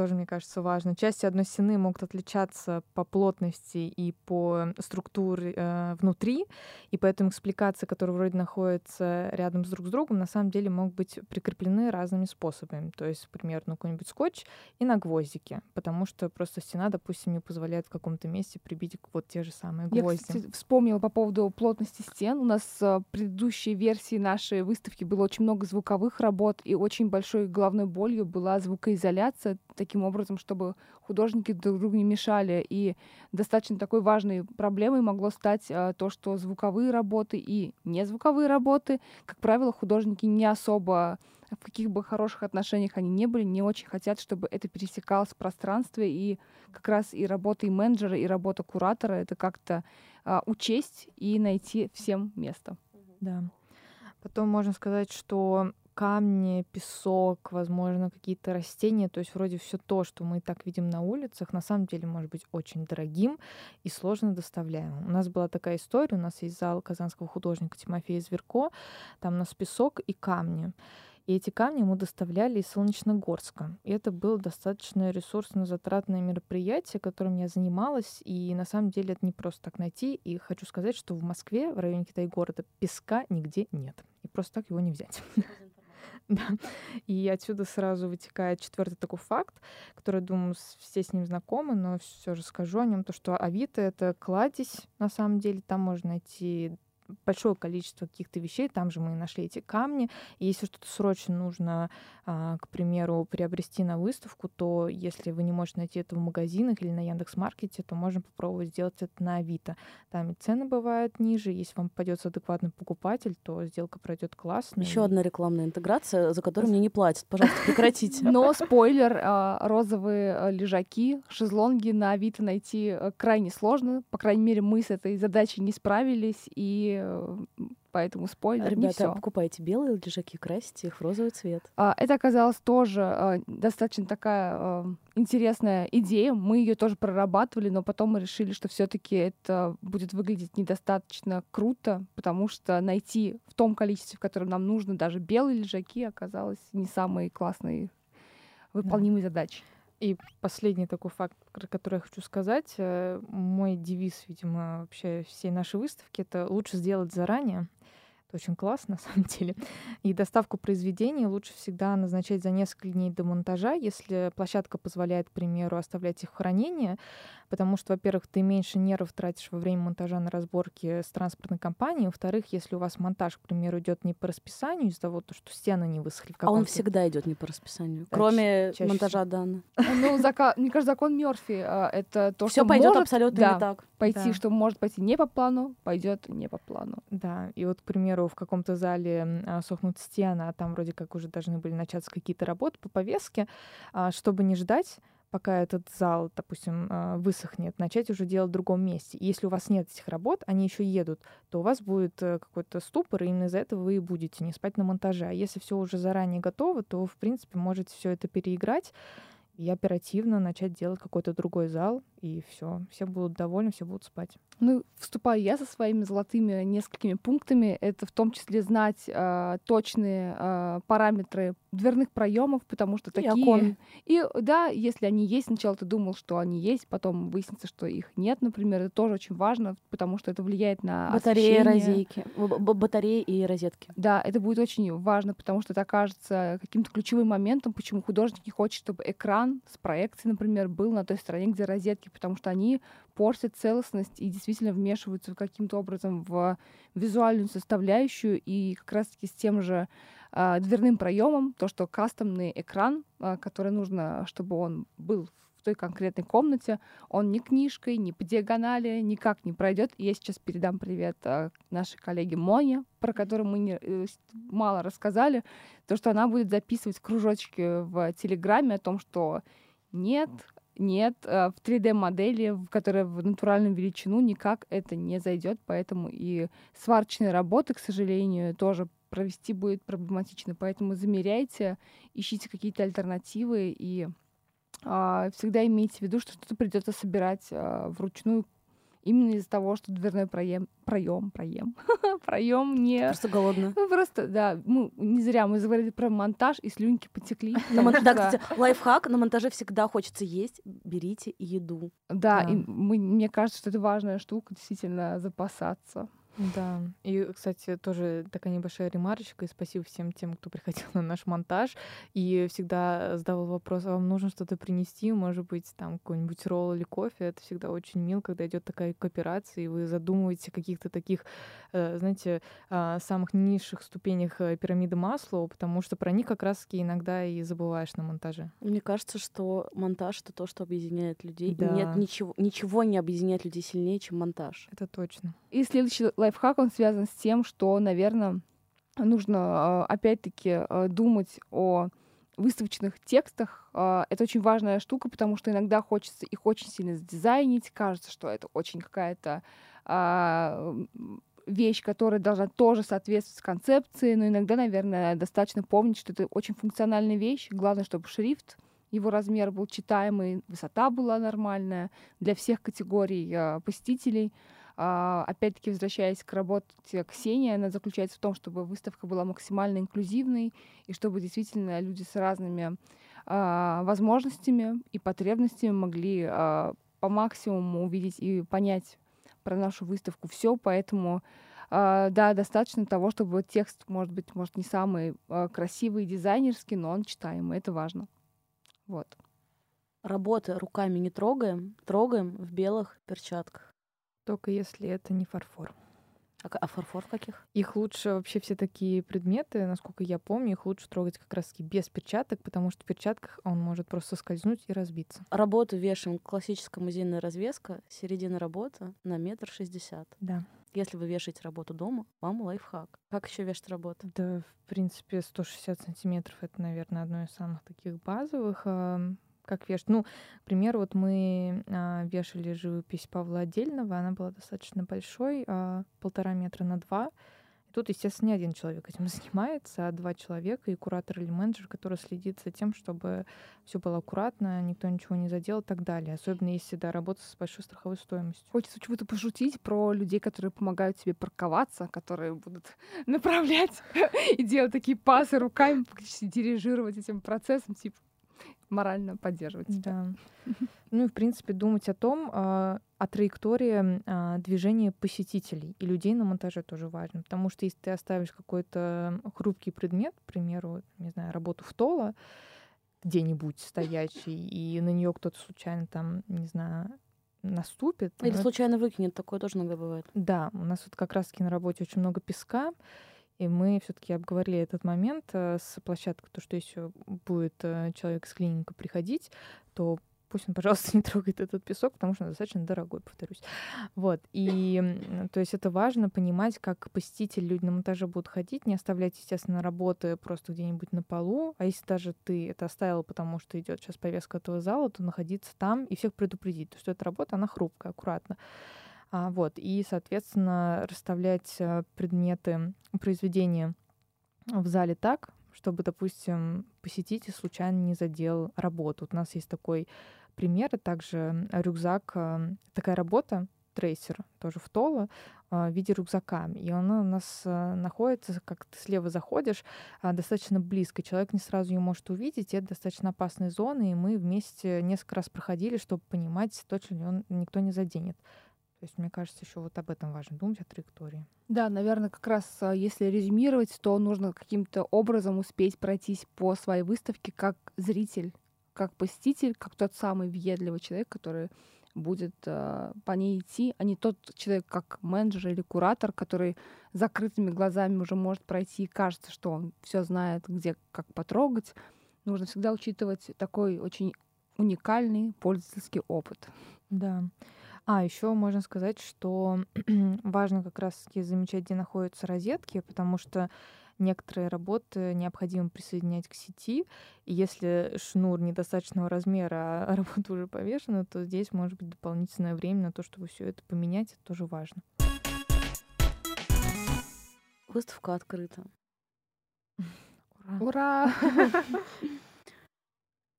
тоже, мне кажется, важно. Части одной стены могут отличаться по плотности и по структуре э, внутри, и поэтому экспликации, которые вроде находятся рядом с друг с другом, на самом деле могут быть прикреплены разными способами. То есть, например, на какой-нибудь скотч и на гвоздики, потому что просто стена, допустим, не позволяет в каком-то месте прибить вот те же самые Я, гвозди. кстати, вспомнила по поводу плотности стен. У нас э, в предыдущей версии нашей выставки было очень много звуковых работ, и очень большой головной болью была звукоизоляция, таким образом, чтобы художники друг другу не мешали. И достаточно такой важной проблемой могло стать э, то, что звуковые работы и незвуковые работы, как правило, художники не особо в каких бы хороших отношениях они не были, не очень хотят, чтобы это пересекалось в пространстве, и как раз и работа и менеджера, и работа куратора — это как-то а, учесть и найти всем место. Да. Потом можно сказать, что камни, песок, возможно, какие-то растения, то есть вроде все то, что мы так видим на улицах, на самом деле может быть очень дорогим и сложно доставляемым. У нас была такая история, у нас есть зал казанского художника Тимофея Зверко, там у нас песок и камни. И эти камни мы доставляли из Солнечногорска. И это было достаточно ресурсно-затратное мероприятие, которым я занималась. И на самом деле это не просто так найти. И хочу сказать, что в Москве, в районе Китай-города, песка нигде нет. И просто так его не взять. Да. И отсюда сразу вытекает четвертый такой факт, который, думаю, все с ним знакомы, но все же скажу о нем, то, что Авито — это кладезь, на самом деле, там можно найти большое количество каких-то вещей, там же мы нашли эти камни. И если что-то срочно нужно, а, к примеру, приобрести на выставку, то если вы не можете найти это в магазинах или на Яндекс.Маркете, то можно попробовать сделать это на Авито. Там и цены бывают ниже, если вам попадется адекватный покупатель, то сделка пройдет классно. Еще одна рекламная интеграция, за которую мне не платят. Пожалуйста, прекратите. Но спойлер, а, розовые а, лежаки, шезлонги на Авито найти крайне сложно. По крайней мере, мы с этой задачей не справились, и э, поэтому спойлер, не Ребята, все. покупайте белые лежаки, красьте их в розовый цвет. А, Это оказалось тоже а, достаточно такая а, интересная идея. Мы ее тоже прорабатывали, но потом мы решили, что все-таки это будет выглядеть недостаточно круто, потому что найти в том количестве, в котором нам нужно, даже белые лежаки оказалось не самой классной выполнимой задачей. И последний такой факт, который я хочу сказать. э, Мой девиз, видимо, вообще всей нашей выставки — это лучше сделать заранее. Это очень классно, на самом деле. И доставку произведений лучше всегда назначать за несколько дней до монтажа, если площадка позволяет, к примеру, оставлять их в хранении, потому что, во-первых, ты меньше нервов тратишь во время монтажа на разборке с транспортной компанией, во-вторых, если у вас монтаж, к примеру, идет не по расписанию из-за того, что стены не высохли. А он всегда идет не по расписанию, да, кроме чаще монтажа Дана. Ну, закон, мне кажется, закон Мерфи а, это то, Все что пойдет может, абсолютно да, не так. Пойти, Да. что может пойти не по плану, пойдет не по плану. Да, и вот, к примеру, в каком-то зале а, сохнут стены, а там вроде как уже должны были начаться какие-то работы по повестке, а, чтобы не ждать, пока этот зал, допустим, а, высохнет, начать уже делать в другом месте. И если у вас нет этих работ, они еще едут, то у вас будет э, какой-то ступор, и именно из-за этого вы и будете не спать на монтаже. А если все уже заранее готово, то, в принципе, можете все это переиграть и оперативно начать делать какой-то другой зал, и все, все будут довольны, все будут спать. Ну, вступаю я со своими золотыми несколькими пунктами. Это в том числе знать а, точные а, параметры дверных проемов, потому что И такие... окон. И да, если они есть, сначала ты думал, что они есть, потом выяснится, что их нет, например, это тоже очень важно, потому что это влияет на Батареи, освещение. розетки, батареи и розетки. Да, это будет очень важно, потому что это окажется каким-то ключевым моментом, почему художник не хочет, чтобы экран с проекцией, например, был на той стороне, где розетки, потому что они портят целостность и действительно вмешиваются каким-то образом в визуальную составляющую и как раз-таки с тем же а, дверным проемом, то, что кастомный экран, а, который нужно, чтобы он был в той конкретной комнате, он ни книжкой, ни по диагонали никак не пройдет. Я сейчас передам привет а, нашей коллеге Моне, про которую мы не, э, мало рассказали, то, что она будет записывать кружочки в Телеграме о том, что нет, нет, э, в 3D-модели, в которой в натуральную величину никак это не зайдет, поэтому и сварочные работы, к сожалению, тоже провести будет проблематично, поэтому замеряйте, ищите какие-то альтернативы и а, всегда имейте в виду, что что-то придется собирать а, вручную именно из-за того, что дверной проем, проем, проем, проем не Просто голодно. ну, просто, да, ну, не зря мы заговорили про монтаж, и слюнки потекли. На мон- Да, кстати, лайфхак, на монтаже всегда хочется есть, берите еду. Да, Да. и мы- мне кажется, что это важная штука, действительно, запасаться. Да, и, кстати, тоже такая небольшая ремарочка, и спасибо всем тем, кто приходил на наш монтаж, и всегда задавал вопрос, а вам нужно что-то принести, может быть, там какой-нибудь ролл или кофе, это всегда очень мило, когда идет такая кооперация, и вы задумываете о каких-то таких, э, знаете, а, самых низших ступенях э, пирамиды Маслоу, потому что про них как раз-таки иногда и забываешь на монтаже. Мне кажется, что монтаж это то, что объединяет людей. И Да. Нет ничего, ничего не объединяет людей сильнее, чем монтаж. Это точно. И следующий лайфхак, он связан с тем, что, наверное, нужно, э, опять-таки, э, думать о выставочных текстах. Э, Это очень важная штука, потому что иногда хочется их очень сильно сдизайнить. Кажется, что это очень какая-то а, вещь, которая должна тоже соответствовать концепции, но иногда, наверное, достаточно помнить, что это очень функциональная вещь. Главное, чтобы шрифт его размер был читаемый, высота была нормальная для всех категорий посетителей. А, Опять-таки, возвращаясь к работе Ксении, она заключается в том, чтобы выставка была максимально инклюзивной и чтобы действительно люди с разными а, возможностями и потребностями могли а, по максимуму увидеть и понять про нашу выставку все, поэтому да, достаточно того, чтобы текст, может быть, может не самый красивый дизайнерский, но он читаемый, это важно. Вот. Работы руками не трогаем, трогаем в белых перчатках. Только если это не фарфор. А, а фарфор каких? Их лучше вообще все такие предметы, насколько я помню, их лучше трогать как раз таки без перчаток, потому что в перчатках он может просто скользнуть и разбиться. Работу вешаем классическая музейная развеска, середина работы на метр шестьдесят. Да. Если вы вешаете работу дома, вам лайфхак. Как еще вешать работу? Да, в принципе, 160 сантиметров это, наверное, одно из самых таких базовых. Как вешать? Ну, к примеру, вот мы а, вешали живопись Павла Отдельного, она была достаточно большой, а, полтора метра на два. И тут, естественно, не один человек этим занимается, а два человека и куратор или менеджер, который следит за тем, чтобы все было аккуратно, никто ничего не задел и так далее. Особенно если, да, работа с большой страховой стоимостью. Хочется чего-то пошутить про людей, которые помогают тебе парковаться, которые будут направлять и делать такие пасы руками, фактически дирижировать этим процессом, типа морально поддерживать тебя. Да. Ну и, в принципе, думать о том, а, о траектории а, движения посетителей и людей на монтаже тоже важно. Потому что если ты оставишь какой-то хрупкий предмет, к примеру, не знаю, работу в тола, где-нибудь стоящий, и на нее кто-то случайно там, не знаю, наступит. Или ну, случайно выкинет, такое тоже иногда бывает. Да, у нас вот как раз-таки на работе очень много песка, и мы все-таки обговорили этот момент э, с площадкой, то, что если будет э, человек с клиника приходить, то пусть он, пожалуйста, не трогает этот песок, потому что он достаточно дорогой, повторюсь. Вот. И то есть это важно понимать, как посетитель, люди на монтаже будут ходить, не оставлять, естественно, работы просто где-нибудь на полу. А если даже ты это оставил, потому что идет сейчас повестка этого зала, то находиться там и всех предупредить, что эта работа, она хрупкая, аккуратно. А, вот. И, соответственно, расставлять э, предметы произведения в зале так, чтобы, допустим, посетитель случайно не задел работу. Вот у нас есть такой примеры. Также рюкзак, э, такая работа, трейсер, тоже в Толо, э, в виде рюкзака. И он у нас э, находится, как ты слева заходишь, достаточно близко. Человек не сразу ее может увидеть. И это достаточно опасные зоны. И мы вместе несколько раз проходили, чтобы понимать, точно ли он никто не заденет. То есть, мне кажется, еще вот об этом важно думать, о траектории. Да, наверное, как раз если резюмировать, то нужно каким-то образом успеть пройтись по своей выставке как зритель, как посетитель, как тот самый въедливый человек, который будет э, по ней идти, а не тот человек, как менеджер или куратор, который закрытыми глазами уже может пройти и кажется, что он все знает, где как потрогать. Нужно всегда учитывать такой очень уникальный пользовательский опыт. Да. А, еще можно сказать, что важно как раз-таки замечать, где находятся розетки, потому что некоторые работы необходимо присоединять к сети. И если шнур недостаточного размера, а работа уже повешена, то здесь может быть дополнительное время на то, чтобы все это поменять. Это тоже важно. Выставка открыта. Ура!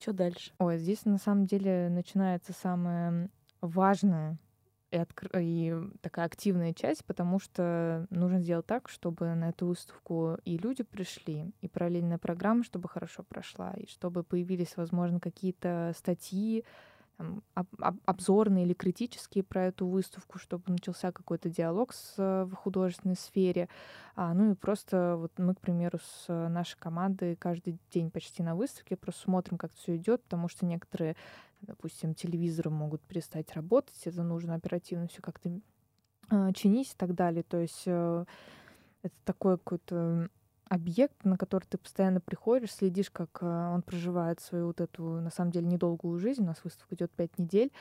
Что дальше? Ой, здесь на самом деле начинается самое важное и, откр... и такая активная часть, потому что нужно сделать так, чтобы на эту выставку и люди пришли, и параллельная программа, чтобы хорошо прошла, и чтобы появились, возможно, какие-то статьи, обзорные или критические про эту выставку, чтобы начался какой-то диалог с, в художественной сфере. А, ну и просто вот мы, к примеру, с нашей командой каждый день почти на выставке просто смотрим, как все идет, потому что некоторые допустим, телевизоры могут перестать работать, это нужно оперативно все как-то э, чинить и так далее. То есть э, это такой какой-то объект, на который ты постоянно приходишь, следишь, как э, он проживает свою вот эту, на самом деле, недолгую жизнь. У нас выставка идет пять недель.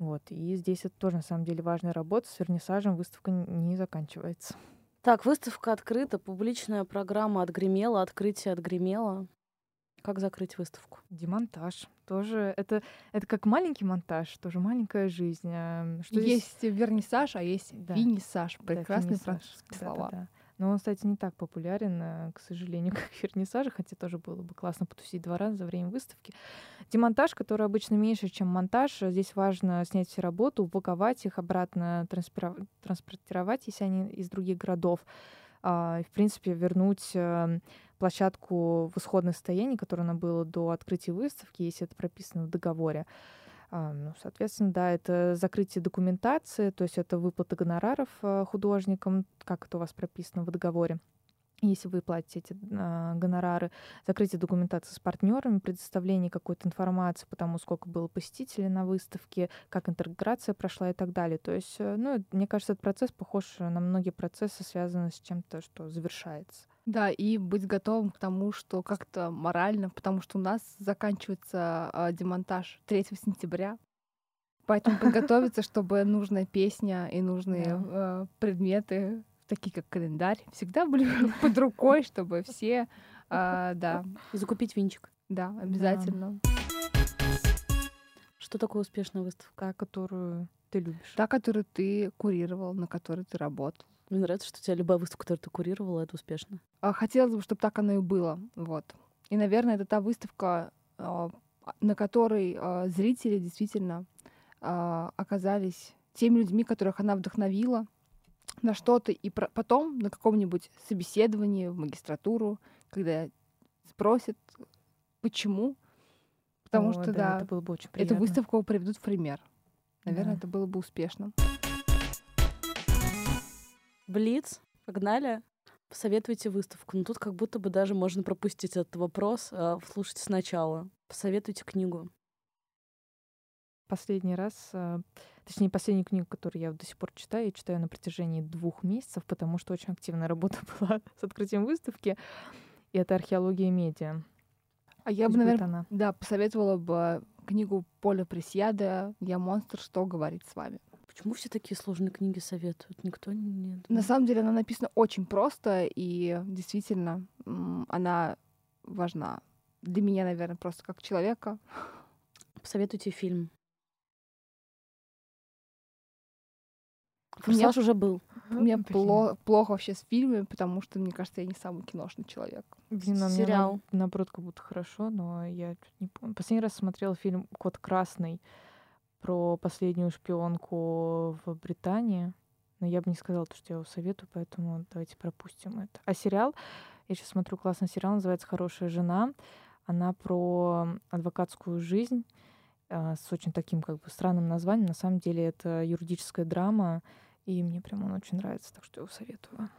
Вот. И здесь это тоже, на самом деле, важная работа. С вернисажем выставка не заканчивается. Так, выставка открыта, публичная программа отгремела, открытие отгремело. Как закрыть выставку? Демонтаж. Тоже это, это как маленький монтаж, тоже маленькая жизнь. Эм, что есть здесь... вернисаж, а есть да. винисаж. Прекрасные да, французские да, слова. Да, да. Но он, кстати, не так популярен, э, к сожалению, как вернисаж, хотя тоже было бы классно потусить два раза за время выставки. Демонтаж, который обычно меньше, чем монтаж. Здесь важно снять все работу, упаковать их, обратно транспортировать, если они из других городов. А, в принципе, вернуть эм, площадку в исходное состояние, которое она была до открытия выставки, если это прописано в договоре. А, ну, соответственно, да, это закрытие документации, то есть это выплата гонораров э, художникам, как это у вас прописано в договоре если вы платите эти э, гонорары, закрытие документации с партнерами, предоставление какой-то информации по тому, сколько было посетителей на выставке, как интеграция прошла и так далее. То есть, э, ну, мне кажется, этот процесс похож на многие процессы, связанные с чем-то, что завершается. Да, и быть готовым к тому, что как-то морально, потому что у нас заканчивается э, демонтаж 3 сентября, Поэтому подготовиться, чтобы нужная песня и нужные э, предметы такие как календарь, всегда были под рукой, чтобы все, а, да. Закупить винчик. Да, обязательно. Что такое успешная выставка, которую ты любишь? Та, которую ты курировал, на которой ты работал. Мне нравится, что у тебя любая выставка, которую ты курировала, это успешно. А, хотелось бы, чтобы так оно и было. Вот. И, наверное, это та выставка, а, на которой а, зрители действительно оказались теми людьми, которых она вдохновила, на что-то, и потом на каком-нибудь собеседовании в магистратуру, когда спросят, почему, Потому О, что, да, да, это было бы очень эту выставку приведут в пример. Наверное, Да. это было бы успешно. Блиц, погнали. Посоветуйте выставку. Ну тут как будто бы даже можно пропустить этот вопрос. а, Слушайте сначала. Посоветуйте книгу. Последний раз, а, точнее, последнюю книгу, которую я до сих пор читаю, я читаю на протяжении двух месяцев, потому что очень активная работа была с открытием выставки. И это «Археология медиа». А я бы, наверное, она. да, посоветовала бы книгу Поля Пресьяда «Я монстр. Что говорить с вами». Почему все такие сложные книги советуют? Никто не... На самом деле она написана очень просто, и действительно она важна. Для меня, наверное, просто как человека. Посоветуйте фильм. У меня- Форсаж уже был. У меня пло- плохо вообще с фильмами, потому что, мне кажется, я не самый киношный человек. Блин, а мне на- Сериал. наоборот как будто хорошо, но я чё-то не помню. Последний раз смотрела фильм «Кот красный» про последнюю шпионку в Британии. Но я бы не сказала, то, что я его советую, поэтому давайте пропустим это. А сериал, я сейчас смотрю классный сериал, называется «Хорошая жена». Она про адвокатскую жизнь а, с очень таким как бы странным названием. На самом деле это юридическая драма, и мне прям он очень нравится, так что я его советую.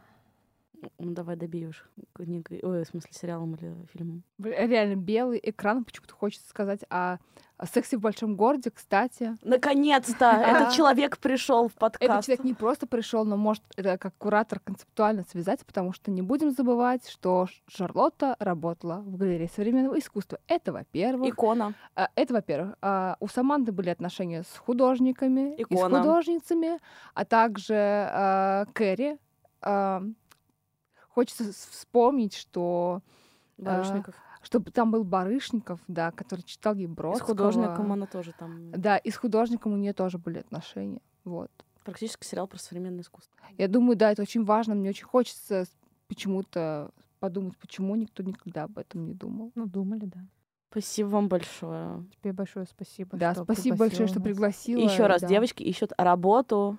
Ну, давай добьешь книгой. Ой, в смысле, сериалом или фильмом. Реально белый экран, почему-то хочется сказать о, о сексе в большом городе, кстати. Наконец-то! Этот человек пришел в Этот подкаст. человек не просто пришел, но может это как куратор концептуально связать, потому что не будем забывать, что Шарлотта работала в галерее современного искусства. Это, во-первых. Икона. А, Это, во-первых. А, У Саманты были отношения с художниками и с Икона. художницами, а также а, Кэрри. Хочется вспомнить, что Барышников. чтобы там был Барышников, да, который читал ей И с Бродского. художником она тоже там. Да, и с художником у нее тоже были отношения. Вот. Практически сериал про современное искусство. Я думаю, да, это очень важно. Мне очень хочется почему-то подумать, почему никто никогда об этом не думал. Ну, думали, да. Спасибо вам большое. Тебе большое спасибо. Да, что спасибо большое, что пригласила нас. пригласила. Еще раз, да. девочки ищут работу.